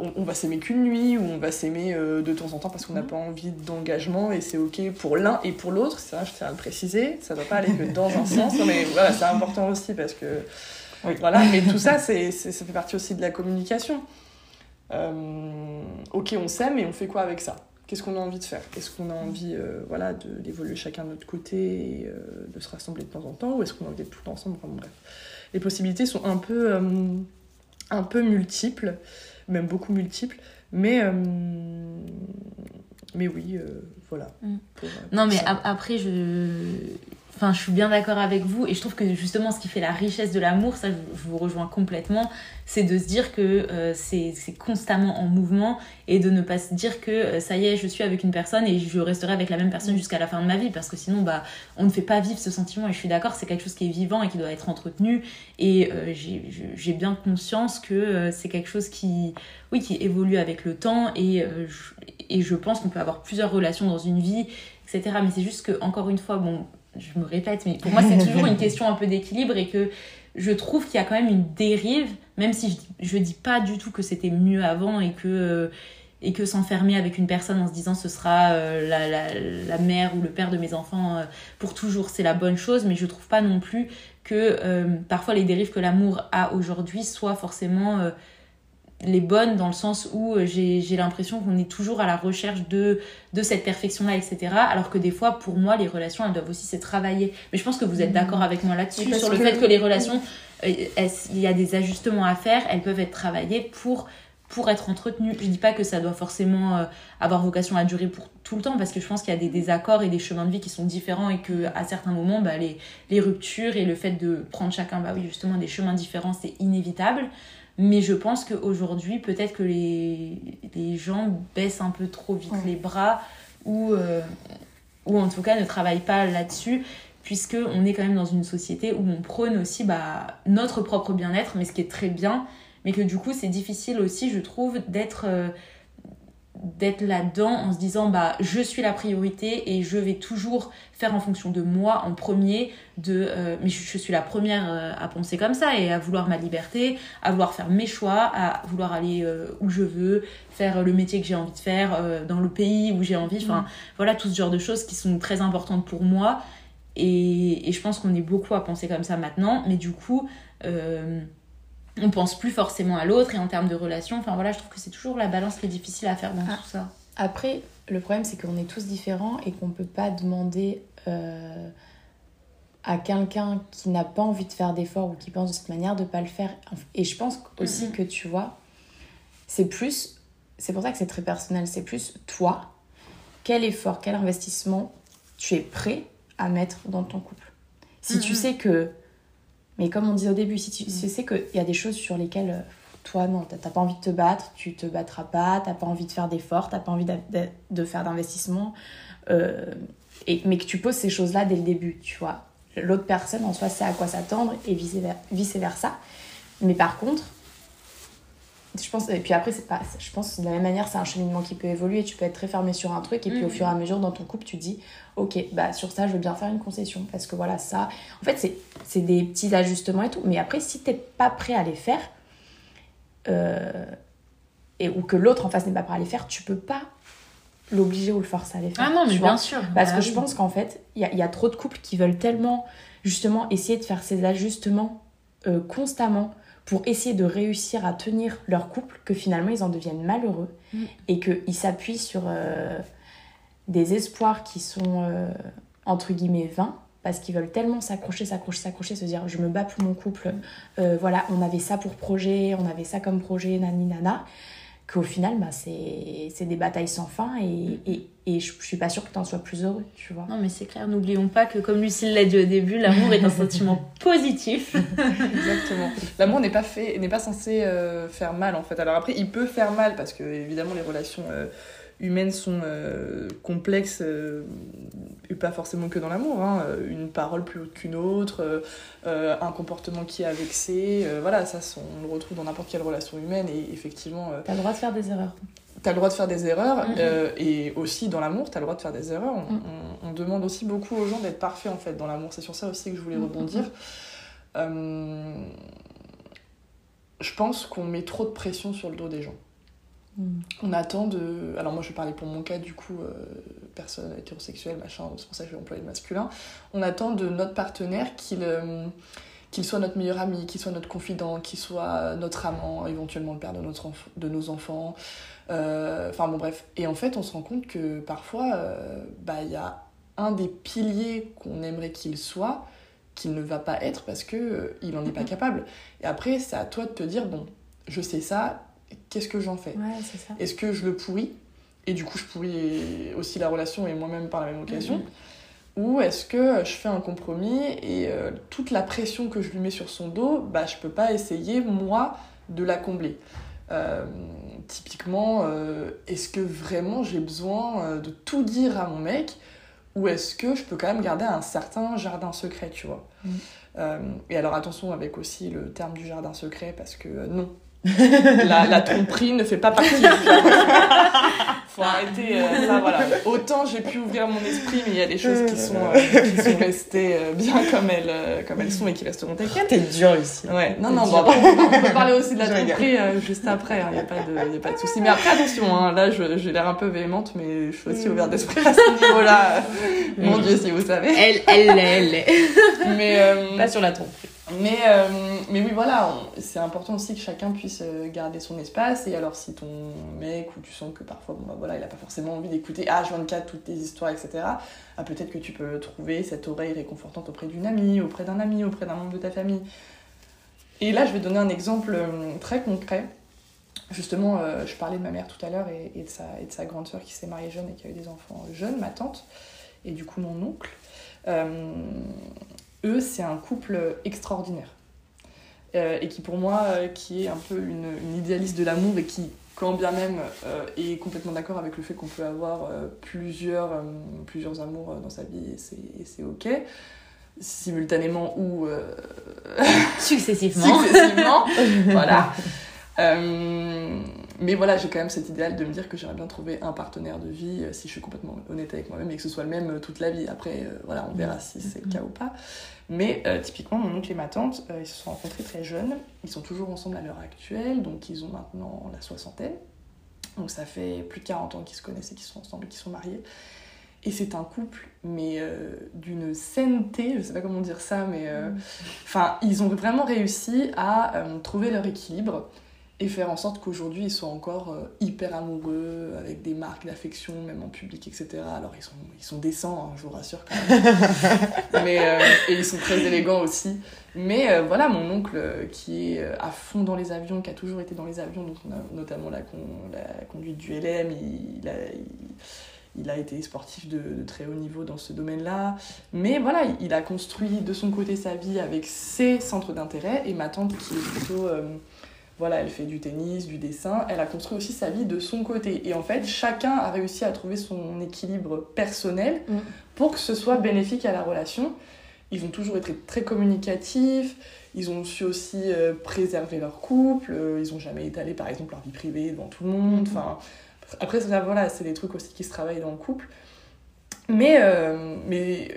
on, on va s'aimer qu'une nuit ou on va s'aimer de temps en temps parce qu'on n'a Mhm. pas envie d'engagement et c'est ok pour l'un et pour l'autre ça je tiens à le préciser ça doit pas aller que dans un sens mais voilà c'est important aussi parce que voilà mais tout ça c'est c'est- ça fait partie aussi de la communication ok on s'aime et on fait quoi avec ça? Qu'est-ce qu'on a envie de faire? Est-ce qu'on a envie euh, voilà d'évoluer chacun de notre côté et euh, de se rassembler de temps en temps ou est-ce qu'on a envie d'être tout ensemble? Enfin, bref les possibilités sont un peu euh, un peu multiples même beaucoup multiples mais mais oui voilà Mm. Pour, Non, mais ap- après, je. Enfin, je suis bien d'accord avec vous et je trouve que justement ce qui fait la richesse de l'amour, ça je, vous rejoins complètement, c'est de se dire que euh, c'est constamment en mouvement et de ne pas se dire que euh, ça y est, je suis avec une personne et je resterai avec la même personne jusqu'à la fin de ma vie parce que sinon, bah, on ne fait pas vivre ce sentiment et je suis d'accord, c'est quelque chose qui est vivant et qui doit être entretenu et euh, j'ai bien conscience que c'est quelque chose qui, oui, qui évolue avec le temps et, je, et je pense qu'on peut avoir plusieurs relations dans une vie etc. Mais c'est juste que, encore une fois, bon, je me répète, mais pour moi, c'est toujours une question un peu d'équilibre et que je trouve qu'il y a quand même une dérive, même si je, je dis pas du tout que c'était mieux avant et que, euh, et que s'enfermer avec une personne en se disant ce sera euh, la, la, la mère ou le père de mes enfants euh, pour toujours, c'est la bonne chose, mais je trouve pas non plus que euh, parfois les dérives que l'amour a aujourd'hui soient forcément les bonnes dans le sens où euh, j'ai l'impression qu'on est toujours à la recherche de, de cette perfection-là, etc. Alors que des fois, pour moi, les relations, elles doivent aussi se travailler. Mais je pense que vous êtes d'accord avec moi là-dessus, sur le que- fait que les relations, euh, elles- il y a des ajustements à faire, elles peuvent être travaillées pour pour être entretenues. Je dis pas que ça doit forcément euh, avoir vocation à durer pour tout le temps, parce que je pense qu'il y a des désaccords et des chemins de vie qui sont différents et que à certains moments, bah, les, les ruptures et le fait de prendre chacun, bah oui, justement, des chemins différents, c'est inévitable. Mais je pense qu'aujourd'hui, peut-être que les, les gens baissent un peu trop vite Ouais. les bras ou, euh, ou en tout cas ne travaillent pas là-dessus, puisque on est quand même dans une société où on prône aussi bah, notre propre bien-être, mais ce qui est très bien, mais que du coup c'est difficile aussi, je trouve, d'être euh, d'être là-dedans en se disant bah je suis la priorité et je vais toujours faire en fonction de moi en premier de euh, mais je, je suis la première euh, à penser comme ça et à vouloir ma liberté à vouloir faire mes choix à vouloir aller euh, où je veux faire le métier que j'ai envie de faire dans le pays où j'ai envie. Enfin voilà tout ce genre de choses qui sont très importantes pour moi. Et, et je pense qu'on est beaucoup à penser comme ça maintenant, mais du coup, on pense plus forcément à l'autre et en termes de relation, enfin voilà, je trouve que c'est toujours la balance qui est difficile à faire dans Ah. tout ça. Après, le problème, c'est qu'on est tous différents et qu'on peut pas demander euh, à quelqu'un qui n'a pas envie de faire d'efforts ou qui pense de cette manière de pas le faire. Et je pense aussi Mhm. que tu vois, c'est plus, c'est pour ça que c'est très personnel, c'est plus toi, quel effort, quel investissement tu es prêt à mettre dans ton couple. Si tu Mhm. sais que, mais comme on disait au début, si tu, tu sais qu'il y a des choses sur lesquelles euh, toi, non, t'as pas envie de te battre, tu te battras pas, t'as pas envie de faire d'efforts, t'as pas envie de, de- de faire d'investissement, euh, et, mais que tu poses ces choses-là dès le début, tu vois. L'autre personne, en soi, sait à quoi s'attendre et vice- vice-versa. Mais par contre, je pense, et puis après, c'est pas, je pense que de la même manière, c'est un cheminement qui peut évoluer. Tu peux être très fermé sur un truc, et puis au Mhm. fur et à mesure, dans ton couple, tu dis, ok, bah sur ça, je veux bien faire une concession, parce que voilà, ça. En fait, c'est- c'est des petits ajustements et tout. Mais après, si t'es pas prêt à les faire, euh, et, ou que l'autre en face n'est pas prêt à les faire, tu peux pas l'obliger ou le forcer à les faire. Ah non, mais bien sûr. Parce Bah que je pense qu'en fait, il y y a trop de couples qui veulent tellement, justement, essayer de faire ces ajustements euh, constamment pour essayer de réussir à tenir leur couple que finalement ils en deviennent malheureux Mm. et qu'ils s'appuient sur euh, des espoirs qui sont euh, entre guillemets vains parce qu'ils veulent tellement s'accrocher, s'accrocher, s'accrocher, se dire je me bats pour mon couple, euh, voilà, on avait ça pour projet, on avait ça comme projet, nani nana, qu'au final, bah, c'est c'est des batailles sans fin et, et, et je, je suis pas sûre que tu en sois plus heureux, tu vois. Non, mais c'est clair, n'oublions pas que, comme Lucille l'a dit au début, l'amour est un sentiment positif. Exactement. L'amour n'est pas fait, n'est pas censé euh, faire mal en fait. Alors après, il peut faire mal parce que évidemment les relations euh, humaines sont euh, complexes euh, et pas forcément que dans l'amour. hein. Euh, Une parole plus haute qu'une autre, euh, un comportement qui a vexé, euh, voilà, ça c'est- on le retrouve dans n'importe quelle relation humaine et effectivement, euh, T'as le droit de faire des erreurs. t'as le droit de faire des erreurs et aussi dans l'amour, t'as le droit de faire des erreurs. On, on- on demande aussi beaucoup aux gens d'être parfaits en fait dans l'amour. C'est sur ça aussi que je voulais rebondir. Euh, je pense qu'on met trop de pression sur le dos des gens. On attend de. Alors, moi, je vais parler pour mon cas, du coup, euh, personne hétérosexuelle, machin, c'est pour ça que je vais employer le masculin. On attend de notre partenaire qu'il euh, qu'il soit notre meilleur ami, qu'il soit notre confident, qu'il soit notre amant, éventuellement le père de, notre enf- de nos enfants. Euh, Enfin, bon, bref. Et en fait, on se rend compte que parfois, euh, bah, il y a un des piliers qu'on aimerait qu'il soit qu'il ne va pas être parce que euh, il en est pas capable. Et après, c'est à toi de te dire bon, je sais ça, qu'est-ce que j'en fais Ouais, est-ce que je le pourris et du coup je pourris aussi la relation et moi-même par la même occasion ou est-ce que je fais un compromis et euh, toute la pression que je lui mets sur son dos bah je peux pas essayer moi de la combler Euh, typiquement euh, est-ce que vraiment j'ai besoin de tout dire à mon mec ou est-ce que je peux quand même garder un certain jardin secret tu vois. Euh, et alors attention avec aussi le terme du jardin secret parce que non la, la tromperie ne fait pas partie du. Faut arrêter euh, ça, voilà. Autant j'ai pu ouvrir mon esprit, mais il y a des choses qui sont, euh, qui sont restées euh, bien comme elles, euh, comme elles sont et qui resteront telles quelles. T'es dur ici. Ouais, non, non, bon, on, peut, on peut parler aussi de la tromperie euh, juste après, il n'y a pas de, y a pas de souci. Mais après, attention, hein, là, j'ai l'air un peu véhémente, mais je suis aussi ouverte d'esprit à ce niveau-là. Mon Dieu, si vous savez. Elle, elle elle l'est. Mais, euh, Pas sur la tromperie. Mais, euh, mais oui, voilà, c'est important aussi que chacun puisse euh, garder son espace. Et alors, si ton mec, ou tu sens que parfois, bon, bah, voilà, il a pas forcément envie d'écouter H24, toutes tes histoires, etc., ah, peut-être que tu peux trouver cette oreille réconfortante auprès d'une amie, auprès d'un ami, auprès d'un membre de ta famille. Et là, je vais donner un exemple euh, très concret. Justement, je parlais de ma mère tout à l'heure et, et de sa, et de sa grande sœur qui s'est mariée jeune et qui a eu des enfants jeunes, ma tante, et du coup mon oncle. Eux, c'est un couple extraordinaire. Euh, et qui pour moi, euh, qui est un peu une, une idéaliste de l'amour et qui, quand bien même, euh, est complètement d'accord avec le fait qu'on peut avoir plusieurs, plusieurs amours dans sa vie et c'est, ok, simultanément ou Successivement. successivement. voilà. Euh, mais voilà, j'ai quand même cet idéal de me dire que j'aimerais bien trouver un partenaire de vie, euh, si je suis complètement honnête avec moi-même, et que ce soit le même euh, toute la vie. Après, euh, voilà, on verra si c'est le cas ou pas. Mais euh, typiquement, mon oncle et ma tante, ils se sont rencontrés très jeunes. Ils sont toujours ensemble à l'heure actuelle, donc ils ont maintenant la soixantaine. Donc ça fait plus de 40 ans qu'ils se connaissent et qu'ils sont ensemble et qu'ils sont mariés. Et c'est un couple, mais euh, d'une sainteté, je sais pas comment dire ça, mais euh, Mm. enfin, ils ont vraiment réussi à euh, trouver leur équilibre et faire en sorte qu'aujourd'hui ils soient encore euh, hyper amoureux, avec des marques d'affection, même en public, etc. Alors ils sont, ils sont décents, hein, je vous rassure quand même. mais, euh, et ils sont très élégants aussi. Mais euh, voilà, mon oncle qui est à fond dans les avions, qui a toujours été dans les avions, donc on a notamment la, con- la conduite du LM, il, il a, il, il a été sportif de, de très haut niveau dans ce domaine-là. Mais voilà, il, il a construit de son côté sa vie avec ses centres d'intérêt. Et ma tante, qui est plutôt. euh, voilà, elle fait du tennis, du dessin, elle a construit aussi sa vie de son côté. Et en fait, chacun a réussi à trouver son équilibre personnel Mm. pour que ce soit bénéfique à la relation. Ils ont toujours été très communicatifs, ils ont su aussi euh, préserver leur couple, euh, ils ont jamais étalé par exemple leur vie privée devant tout le monde. Enfin, après, ça, voilà, c'est des trucs aussi qui se travaillent dans le couple. Mais, euh, mais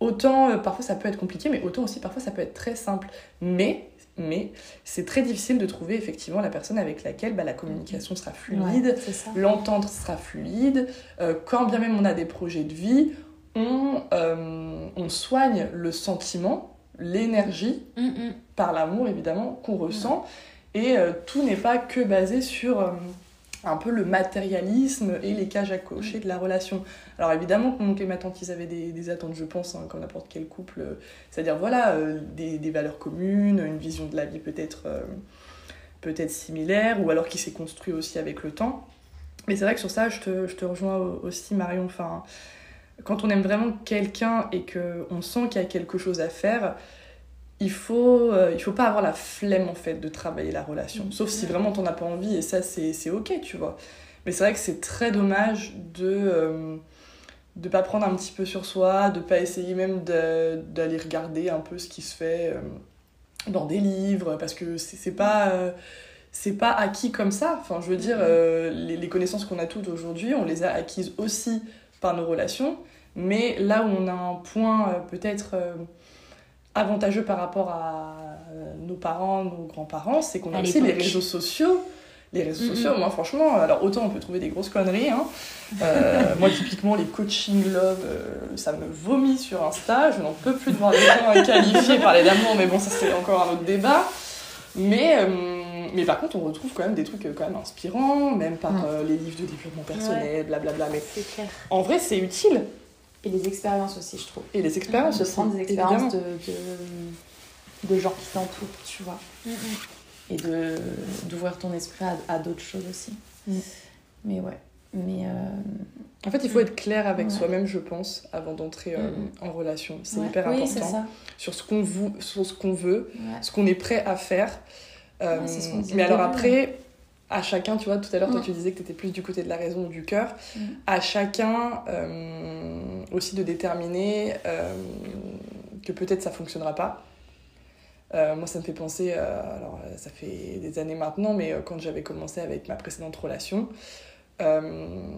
autant, euh, parfois ça peut être compliqué, mais autant aussi parfois ça peut être très simple. Mais, mais c'est très difficile de trouver effectivement la personne avec laquelle bah, la communication sera fluide, Ouais, l'entente sera fluide, euh, quand bien même on a des projets de vie, on, euh, on soigne le sentiment, l'énergie, Mm, mm. par l'amour évidemment, qu'on ressent, et euh, tout n'est pas que basé sur un peu le matérialisme et les cages à cocher de la relation. Alors évidemment mon oncle et ma tante, ils avaient des, des attentes, je pense, hein, comme n'importe quel couple, euh, c'est-à-dire voilà, euh, des, des valeurs communes, une vision de la vie peut-être euh, peut-être similaire, ou alors qui s'est construit aussi avec le temps. Mais c'est vrai que sur ça, je te, je te rejoins au- aussi, Marion. Enfin, quand on aime vraiment quelqu'un et qu'on sent qu'il y a quelque chose à faire, il faut, euh, il faut pas avoir la flemme en fait de travailler la relation. Sauf si vraiment t'en as pas envie, et ça c'est ok, tu vois. Mais c'est vrai que c'est très dommage de euh, de pas prendre un petit peu sur soi, de pas essayer même d'aller regarder un peu ce qui se fait euh, dans des livres, parce que c'est c'est pas. euh, c'est pas acquis comme ça. Enfin, je veux dire, euh, les, les connaissances qu'on a toutes aujourd'hui, on les a acquises aussi par nos relations. Mais là où on a un point peut-être avantageux par rapport à euh, nos parents, nos grands-parents, c'est qu'on a aussi les réseaux sociaux. Les réseaux sociaux, moi franchement, alors autant on peut trouver des grosses conneries. Hein. Euh, moi typiquement les coaching love, euh, ça me vomit sur Insta. Je n'en peux plus de voir les gens qualifiés parler d'amour, mais bon ça c'est encore un autre débat. Mais, euh, mais par contre on retrouve quand même des trucs quand même inspirants, même par euh, les livres de développement personnel, blablabla. Mais clair. en vrai c'est utile. Et les expériences aussi, je trouve. Et les expériences de aussi, prendre des expériences de, de, de gens qui t'entourent, tu vois. Mm, mm. Et de d'ouvrir ton esprit à, à d'autres choses aussi. Mm. Mais ouais. Mais euh, En fait, il faut être clair avec Ouais. soi-même, je pense, avant d'entrer euh, en relation. C'est ouais. hyper oui, important. c'est ça. Sur ce qu'on vou- sur ce qu'on veut, Ouais. ce qu'on est prêt à faire. Euh, mais alors après, à chacun, tu vois, tout à l'heure, toi, tu disais que tu étais plus du côté de la raison ou du cœur. Mhm. À chacun euh, aussi de déterminer euh, que peut-être ça fonctionnera pas. Euh, moi, ça me fait penser, alors ça fait des années maintenant, mais quand j'avais commencé avec ma précédente relation, bon,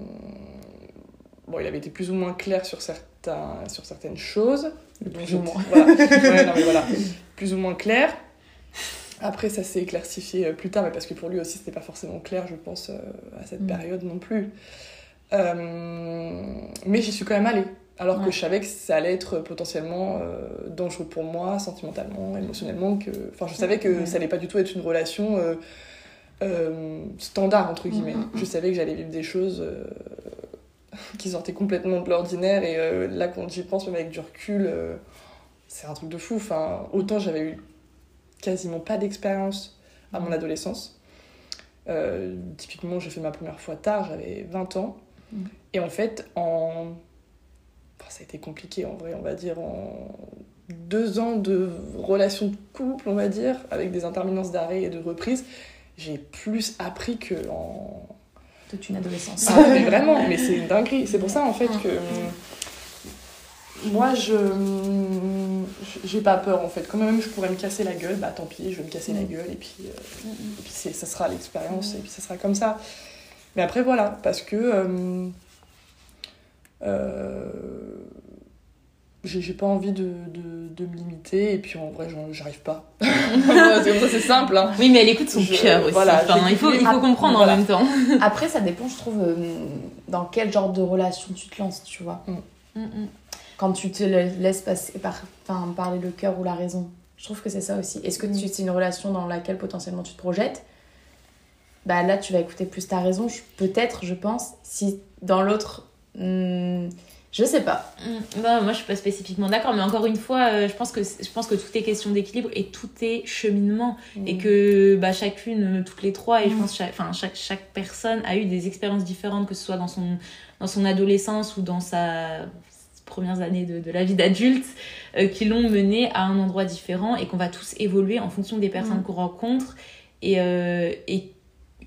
il avait été plus ou moins clair sur, certains, sur certaines choses. Plus ou moins. Voilà. Ouais, non, mais voilà. Plus ou moins clair. Après, ça s'est éclaircifié euh, plus tard, mais parce que pour lui aussi, c'était pas forcément clair, je pense, euh, à cette Mm. période non plus. Euh, mais j'y suis quand même allée. Alors que je savais que ça allait être potentiellement euh, dangereux pour moi, sentimentalement, émotionnellement. Que... Enfin, je savais que Ouais. ça allait pas du tout être une relation euh, euh, standard, entre guillemets. Mm, mm. Je savais que j'allais vivre des choses qui sortaient complètement de l'ordinaire. Et là, quand j'y pense, même avec du recul, c'est un truc de fou. Enfin, autant j'avais eu quasiment pas d'expérience à mon Mm. adolescence. Euh, typiquement, j'ai fait ma première fois tard, j'avais 20 ans. Mm. Et en fait, en. Enfin, ça a été compliqué en vrai, on va dire, en deux ans de relation de couple, on va dire, avec des intermittences d'arrêt et de reprise, j'ai plus appris que en. Toute une adolescence. Ah, mais vraiment, mais c'est une dinguerie. C'est pour ça en fait que. hum, Moi, je. J'ai pas peur en fait. Quand même je pourrais me casser la gueule, bah tant pis, je vais me casser la Mm. gueule et puis. euh, et puis c'est- ça sera l'expérience et puis ça sera comme ça. Mais après voilà, parce que euh, euh, j'ai j'ai pas envie de, de, de me limiter et puis en vrai j'en- j'arrive pas. c'est comme ça c'est simple hein. Oui, mais elle écoute son Je- cœur aussi. voilà, Enfin, il faut, il faut comprendre voilà. en même temps. Après, ça dépend, je trouve, euh, dans quel genre de relation tu te lances, tu vois. Quand tu te la- laisses passer par, enfin, parler le cœur ou la raison. Je trouve que c'est ça aussi. Est-ce que tu- c'est une relation dans laquelle potentiellement tu te projettes? Bah là, tu vas écouter plus ta raison, peut-être, je pense. Si dans l'autre, hmm, je sais pas. Mm. Non, moi je suis pas spécifiquement d'accord, mais encore une fois, euh, je pense que je pense que tout est question d'équilibre et tout est cheminement et que bah, chacune, euh, toutes les trois, et je Mm. pense chaque, enfin chaque chaque personne a eu des expériences différentes, que ce soit dans son dans son adolescence ou dans sa premières années de, de la vie d'adulte, euh, qui l'ont mené à un endroit différent et qu'on va tous évoluer en fonction des personnes Mm. qu'on rencontre et, euh, et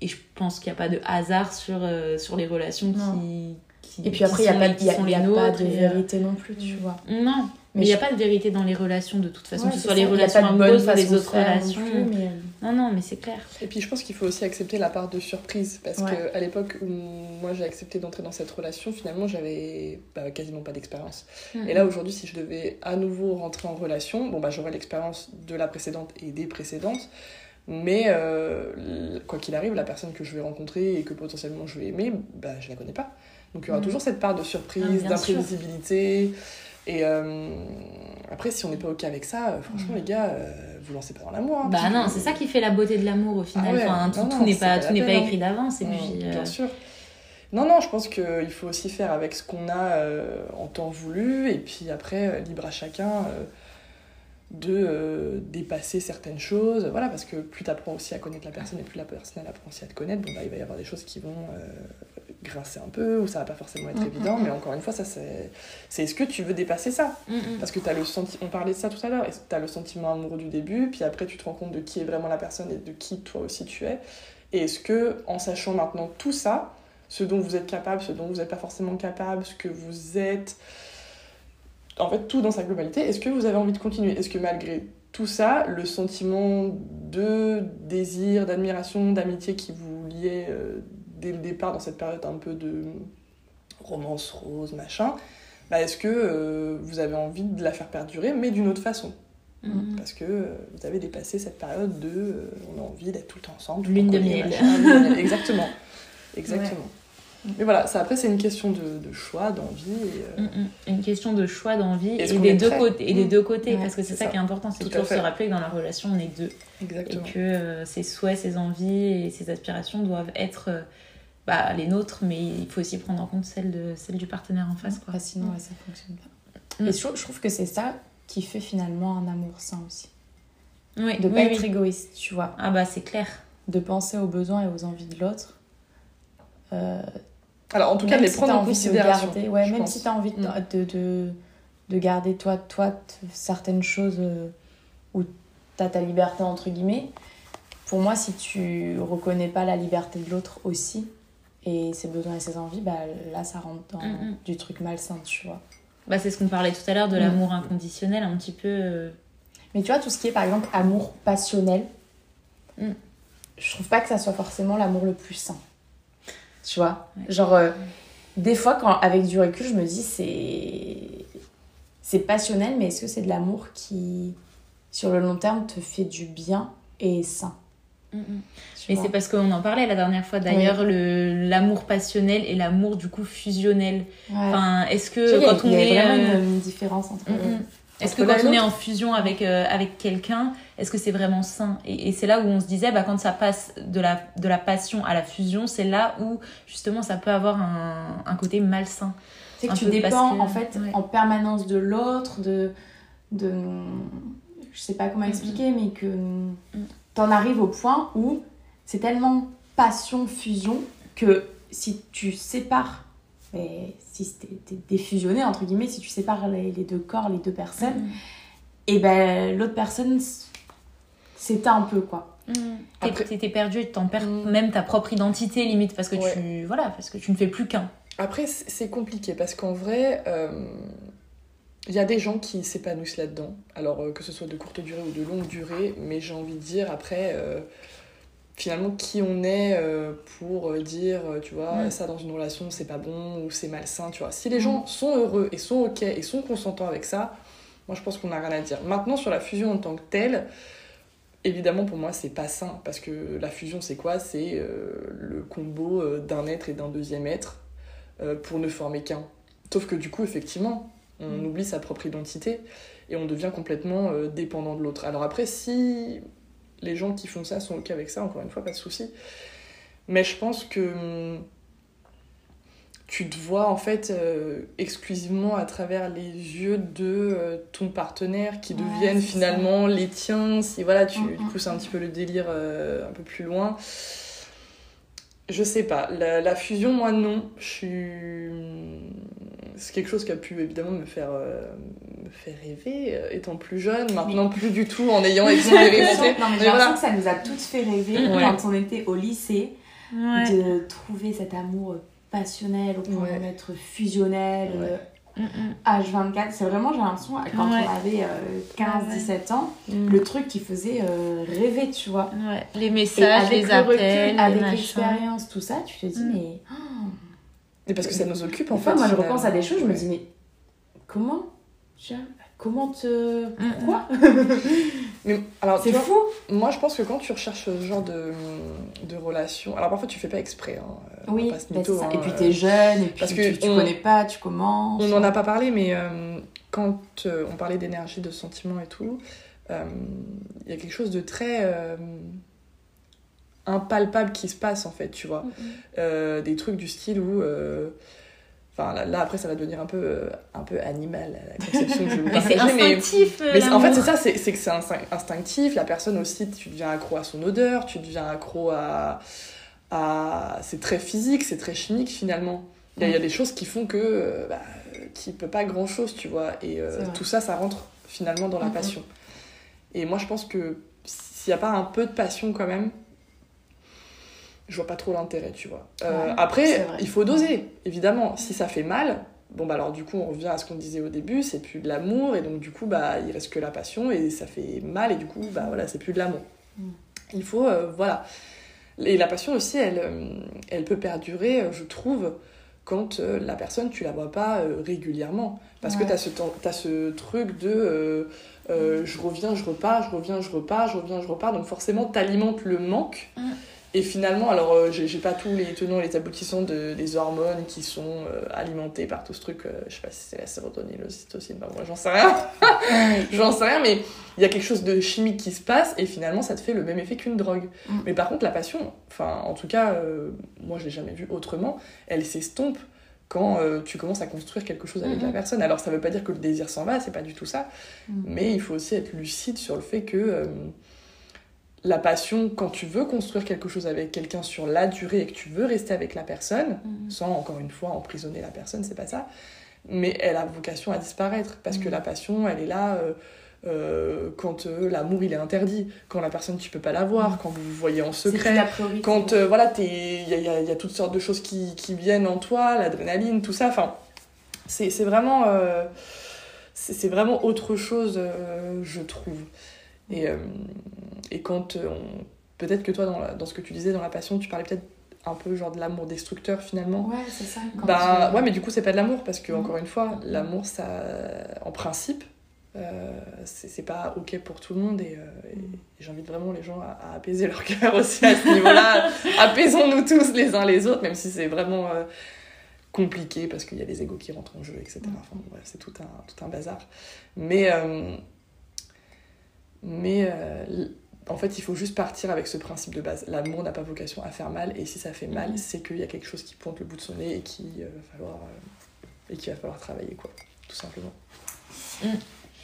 et je pense qu'il n'y a pas de hasard sur, euh, sur les relations qui, qui Et puis après, il n'y a, pas, y a- y pas de vérité non plus, tu vois. non, mais il n'y a je- pas de vérité dans les relations de toute façon, Ouais, que ce soit ça. les relations amoureuses ou les autres relations. plus, mais, euh, Non, non, mais c'est clair. Et puis je pense qu'il faut aussi accepter la part de surprise parce Ouais. que à l'époque où moi j'ai accepté d'entrer dans cette relation, finalement j'avais bah, quasiment pas d'expérience. Et là aujourd'hui, si je devais à nouveau rentrer en relation, bon bah j'aurais l'expérience de la précédente et des précédentes, mais euh, quoi qu'il arrive, la personne que je vais rencontrer et que potentiellement je vais aimer, bah je la connais pas. Donc il y aura Mhm. toujours cette part de Ah, surprise, d'imprévisibilité. Et euh, après, si on n'est pas ok avec ça, euh, franchement Mhm. les gars, euh, vous lancez pas dans l'amour. hein, Bah non, c'est ça qui fait la beauté de l'amour au final. Ah ouais, enfin, tout n'est pas, pas tout pas peine, écrit d'avance. Mm, euh, Bien sûr. Non, non, je pense qu'il faut aussi faire avec ce qu'on a en temps voulu, et puis après, libre à chacun de dépasser certaines choses. Voilà, parce que plus tu apprends aussi à connaître la personne, et plus la personne elle apprend aussi à te connaître, bon, bah, il va y avoir des choses qui vont grincer un peu, ou ça va pas forcément être Mm, évident, mm, mais encore une fois, ça c'est c'est est-ce que tu veux dépasser ça mm, mm. parce que tu as le senti on parlait de ça tout à l'heure, tu as le sentiment amoureux du début, puis après tu te rends compte de qui est vraiment la personne et de qui toi aussi tu es. Et est-ce que en sachant maintenant tout ça, ce dont vous êtes capable, ce dont vous n'êtes pas forcément capable, ce que vous êtes, en fait tout dans sa globalité, est-ce que vous avez envie de continuer? Est-ce que malgré tout ça, le sentiment de désir, d'admiration, d'amitié qui vous liait euh, dès le départ dans cette période un peu de romance rose, machin, bah, est-ce que euh, vous avez envie de la faire perdurer, mais d'une autre façon? Mm. Parce que euh, vous avez dépassé cette période de euh, on a envie d'être tout le temps ensemble. Lune de miel. Exactement. Exactement. Mais voilà, ça, après, c'est une question de, de choix, d'envie. et, Mm, mm. Une question de choix, d'envie et, des est deux côtés, et des Mm. deux côtés Ouais, parce que c'est ça, ça. qui est important, c'est toujours se rappeler que dans la relation on est deux Exactement. et que ses souhaits, ses envies et ses aspirations doivent être bah, les nôtres, mais il faut aussi prendre en compte celles, de, celles du partenaire en face. Quoi. Sinon, ouais, ça fonctionne pas. Mm. Et je, trouve- je trouve que c'est ça qui fait finalement un amour sain aussi. Oui, De oui, pas oui. être égoïste, tu vois. Ah bah c'est clair. De penser aux besoins et aux envies de l'autre. Euh, Alors, en tout cas, les si prendre t'as en envie de considération. garder, ouais, même pense. si tu as envie de, Mm. de, de, de garder toi, toi certaines choses euh, où tu as ta liberté, entre guillemets, pour moi, si tu reconnais pas la liberté de l'autre aussi, et ses besoins et ses envies, bah, là, ça rentre dans Mm, mm. du truc malsain, tu vois. Bah, c'est ce qu'on parlait tout à l'heure de Mm. l'amour inconditionnel, un petit peu. euh, Mais tu vois, tout ce qui est, par exemple, amour passionnel, Mm. je trouve pas que ça soit forcément l'amour le plus sain. Tu vois? Ouais. Genre, euh, des fois, quand, avec du recul, je me dis, c'est... C'est passionnel, mais est-ce que c'est de l'amour qui, sur le long terme, te fait du bien et est sain? Mm, mm. tu Mais vois c'est parce qu'on en parlait la dernière fois d'ailleurs, le l'amour passionnel et l'amour du coup fusionnel. Ouais. Enfin, est-ce que il y a- quand on il y a est. vraiment euh, une, différence entre... mm, mm. Est-ce que quand on est en fusion avec, euh, avec quelqu'un, est-ce que c'est vraiment sain? Et, et c'est là où on se disait, bah, quand ça passe de la, de la passion à la fusion, c'est là où justement ça peut avoir un, un côté malsain. C'est que tu dépends que- en fait ouais. en permanence de l'autre, de, de. Je sais pas comment Mm, expliquer, mais que t'en arrives au point où c'est tellement passion, fusion, que si tu sépares, mais si t'es défusionné, entre guillemets, si tu sépares les, les deux corps, les deux personnes, et ben l'autre personne s'éteint un peu quoi. T'es- Après- T'es perdu, t'en perds Mm. même ta propre identité limite parce que Ouais. tu voilà parce que tu ne fais plus qu'un. Après, c'est compliqué parce qu'en vrai, euh, il y a des gens qui s'épanouissent là-dedans. Alors, euh, que ce soit de courte durée ou de longue durée, mais j'ai envie de dire, après, euh, finalement qui on est euh, pour dire, tu vois, Mm. ça dans une relation c'est pas bon ou c'est malsain, tu vois. Si les gens sont heureux et sont ok et sont consentants avec ça, moi je pense qu'on n'a rien à dire. Maintenant sur la fusion en tant que telle, évidemment pour moi c'est pas sain parce que la fusion c'est quoi? C'est le combo d'un être et d'un deuxième être pour ne former qu'un. Sauf que du coup effectivement on Mm. oublie sa propre identité et on devient complètement euh, dépendant de l'autre. Alors après si les gens qui font ça sont ok avec ça, encore une fois, pas de souci. Mais je pense que hum, tu te vois en fait euh, exclusivement à travers les yeux de euh, ton partenaire qui Ouais, deviennent finalement les tiens. Si voilà, tu, Mm, du mm, un petit peu le délire un peu plus loin. Je sais pas, la, la fusion, moi non. Je suis. C'est quelque chose qui a pu évidemment me faire, euh, me faire rêver euh, étant plus jeune. Maintenant, plus du tout en ayant expérimenté. non, mais j'ai l'impression voilà. que ça nous a toutes fait rêver Ouais. quand on était au lycée Ouais. de trouver cet amour passionnel au point Ouais. d'être fusionnel, Ouais. euh, Mm, mm. H24. C'est vraiment, j'ai l'impression, quand Ouais. on avait euh, 15-17 ans, Mm. le truc qui faisait euh, rêver, tu vois. Ouais. Les messages, avec les le recul, appels, les avec l'expérience, tout ça, tu te dis, Mm. mais. Et parce que ça nous occupe en fait. moi, je finalement. repense à des choses, je me dis, mais comment Tiens, Comment te. Pourquoi Mais alors, C'est tu vois, fou moi je pense que quand tu recherches ce genre de, de relation, alors parfois tu fais pas exprès. Hein, Oui, pas bah, ça. hein, Et puis euh, t'es jeune, et puis parce tu, que tu on- connais pas, tu commences. On n'en a pas parlé, mais euh, quand euh, on parlait d'énergie, de sentiments et tout, euh, il y a quelque chose de très euh, impalpable qui se passe en fait, tu vois. Euh, des trucs du style où. euh, Enfin, là, là, après, ça va devenir un peu, euh, un peu animal, la conception que je Mais c'est mais- instinctif. Mais en fait, c'est ça, c'est c'est que c'est instinct- instinctif. La personne aussi, tu deviens accro à son odeur, tu deviens accro à. à... C'est très physique, c'est très chimique finalement. Il y, a- y a des choses qui font que. euh, Bah, tu peux pas grand chose, tu vois. Et euh, tout ça, ça rentre finalement dans la Mhm. passion. Et moi, je pense que s'il n'y a pas un peu de passion quand même, je vois pas trop l'intérêt, tu vois. Euh, Ouais, après, il faut doser, évidemment. Si ça fait mal, bon bah alors du coup on revient à ce qu'on disait au début, c'est plus de l'amour et donc du coup bah il reste que la passion et ça fait mal et du coup bah voilà c'est plus de l'amour. Mm. Il faut euh, voilà. Et la passion aussi elle, euh, elle peut perdurer je trouve quand euh, la personne tu la vois pas régulièrement parce que tu as ce, truc de je reviens je repars je reviens je repars je reviens je repars donc forcément t'alimentes le manque Mm. Et finalement, alors euh, j'ai pas tous les tenants et les aboutissants de, des hormones qui sont euh, alimentées par tout ce truc, euh, je sais pas si c'est la sérotonine, l'ocytocine, bah, moi j'en sais rien, j'en sais rien, mais il y a quelque chose de chimique qui se passe et finalement ça te fait le même effet qu'une drogue. Mm. Mais par contre, la passion, enfin en tout cas, euh, moi je l'ai jamais vu autrement, elle s'estompe quand euh, tu commences à construire quelque chose avec la personne. Alors ça veut pas dire que le désir s'en va, c'est pas du tout ça, Mm. mais il faut aussi être lucide sur le fait que la passion, quand tu veux construire quelque chose avec quelqu'un sur la durée et que tu veux rester avec la personne, Mhm. sans encore une fois emprisonner la personne, c'est pas ça, mais elle a vocation à disparaître parce que Mhm. la passion, elle est là. euh, euh, quand euh, l'amour il est interdit, quand la personne tu peux pas la voir, quand vous vous voyez en secret, quand euh, voilà, il y a, y y toutes sortes de choses qui, qui viennent en toi, l'adrénaline, tout ça. Enfin, c'est c'est vraiment, c'est vraiment autre chose, je trouve. Et, euh, et quand euh, on- peut-être que toi, dans, la- dans ce que tu disais, dans la passion, tu parlais peut-être un peu genre de l'amour destructeur finalement. Ouais, c'est ça. quand Bah tu- ouais, mais du coup, c'est pas de l'amour parce que, Mhm. encore une fois, l'amour, ça, en principe, euh, c'est pas ok pour tout le monde et, euh, et j'invite vraiment les gens à, à apaiser leur cœur aussi à ce niveau-là. Apaisons-nous tous les uns les autres, même si c'est vraiment euh, compliqué parce qu'il y a les égos qui rentrent en jeu, etc. Enfin, bref, c'est tout un, tout un bazar. Mais, mais euh, en fait, il faut juste partir avec ce principe de base. L'amour n'a pas vocation à faire mal, et si ça fait mal, Mhm. c'est qu'il y a quelque chose qui pointe le bout de son nez et euh, va falloir euh, et qu'il va falloir travailler, quoi, tout simplement.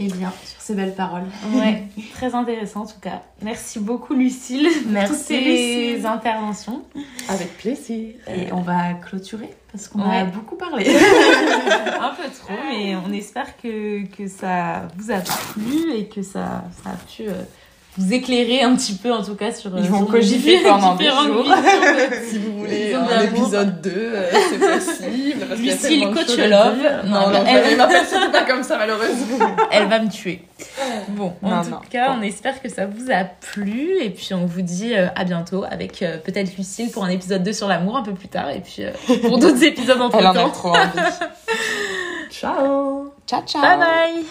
Eh bien, sur ces belles paroles. Ouais, très intéressant en tout cas. Merci beaucoup Lucille pour Merci, toutes ces Lucille. interventions. Avec plaisir. Et on va clôturer parce qu'on Ouais. a beaucoup parlé. Un peu trop, mais on espère que, que ça vous a plu et que ça, ça a pu euh, vous éclairer un petit peu en tout cas sur Ils sur vont cogiter pendant des jours. de- Si vous voulez Ils un épisode 2, euh, c'est possible. parce Lucille Coach Love. Non, Non, non, elle- elle m'appelle surtout pas comme ça, malheureusement. Elle va me tuer. Bon, en tout cas, on espère que ça vous a plu. Et puis, on vous dit euh, à bientôt avec euh, peut-être Lucille pour un épisode 2 sur l'amour un peu plus tard. Et puis, euh, pour d'autres épisodes entre Elle en a temps. trop envie. Ciao ciao, ciao. Bye bye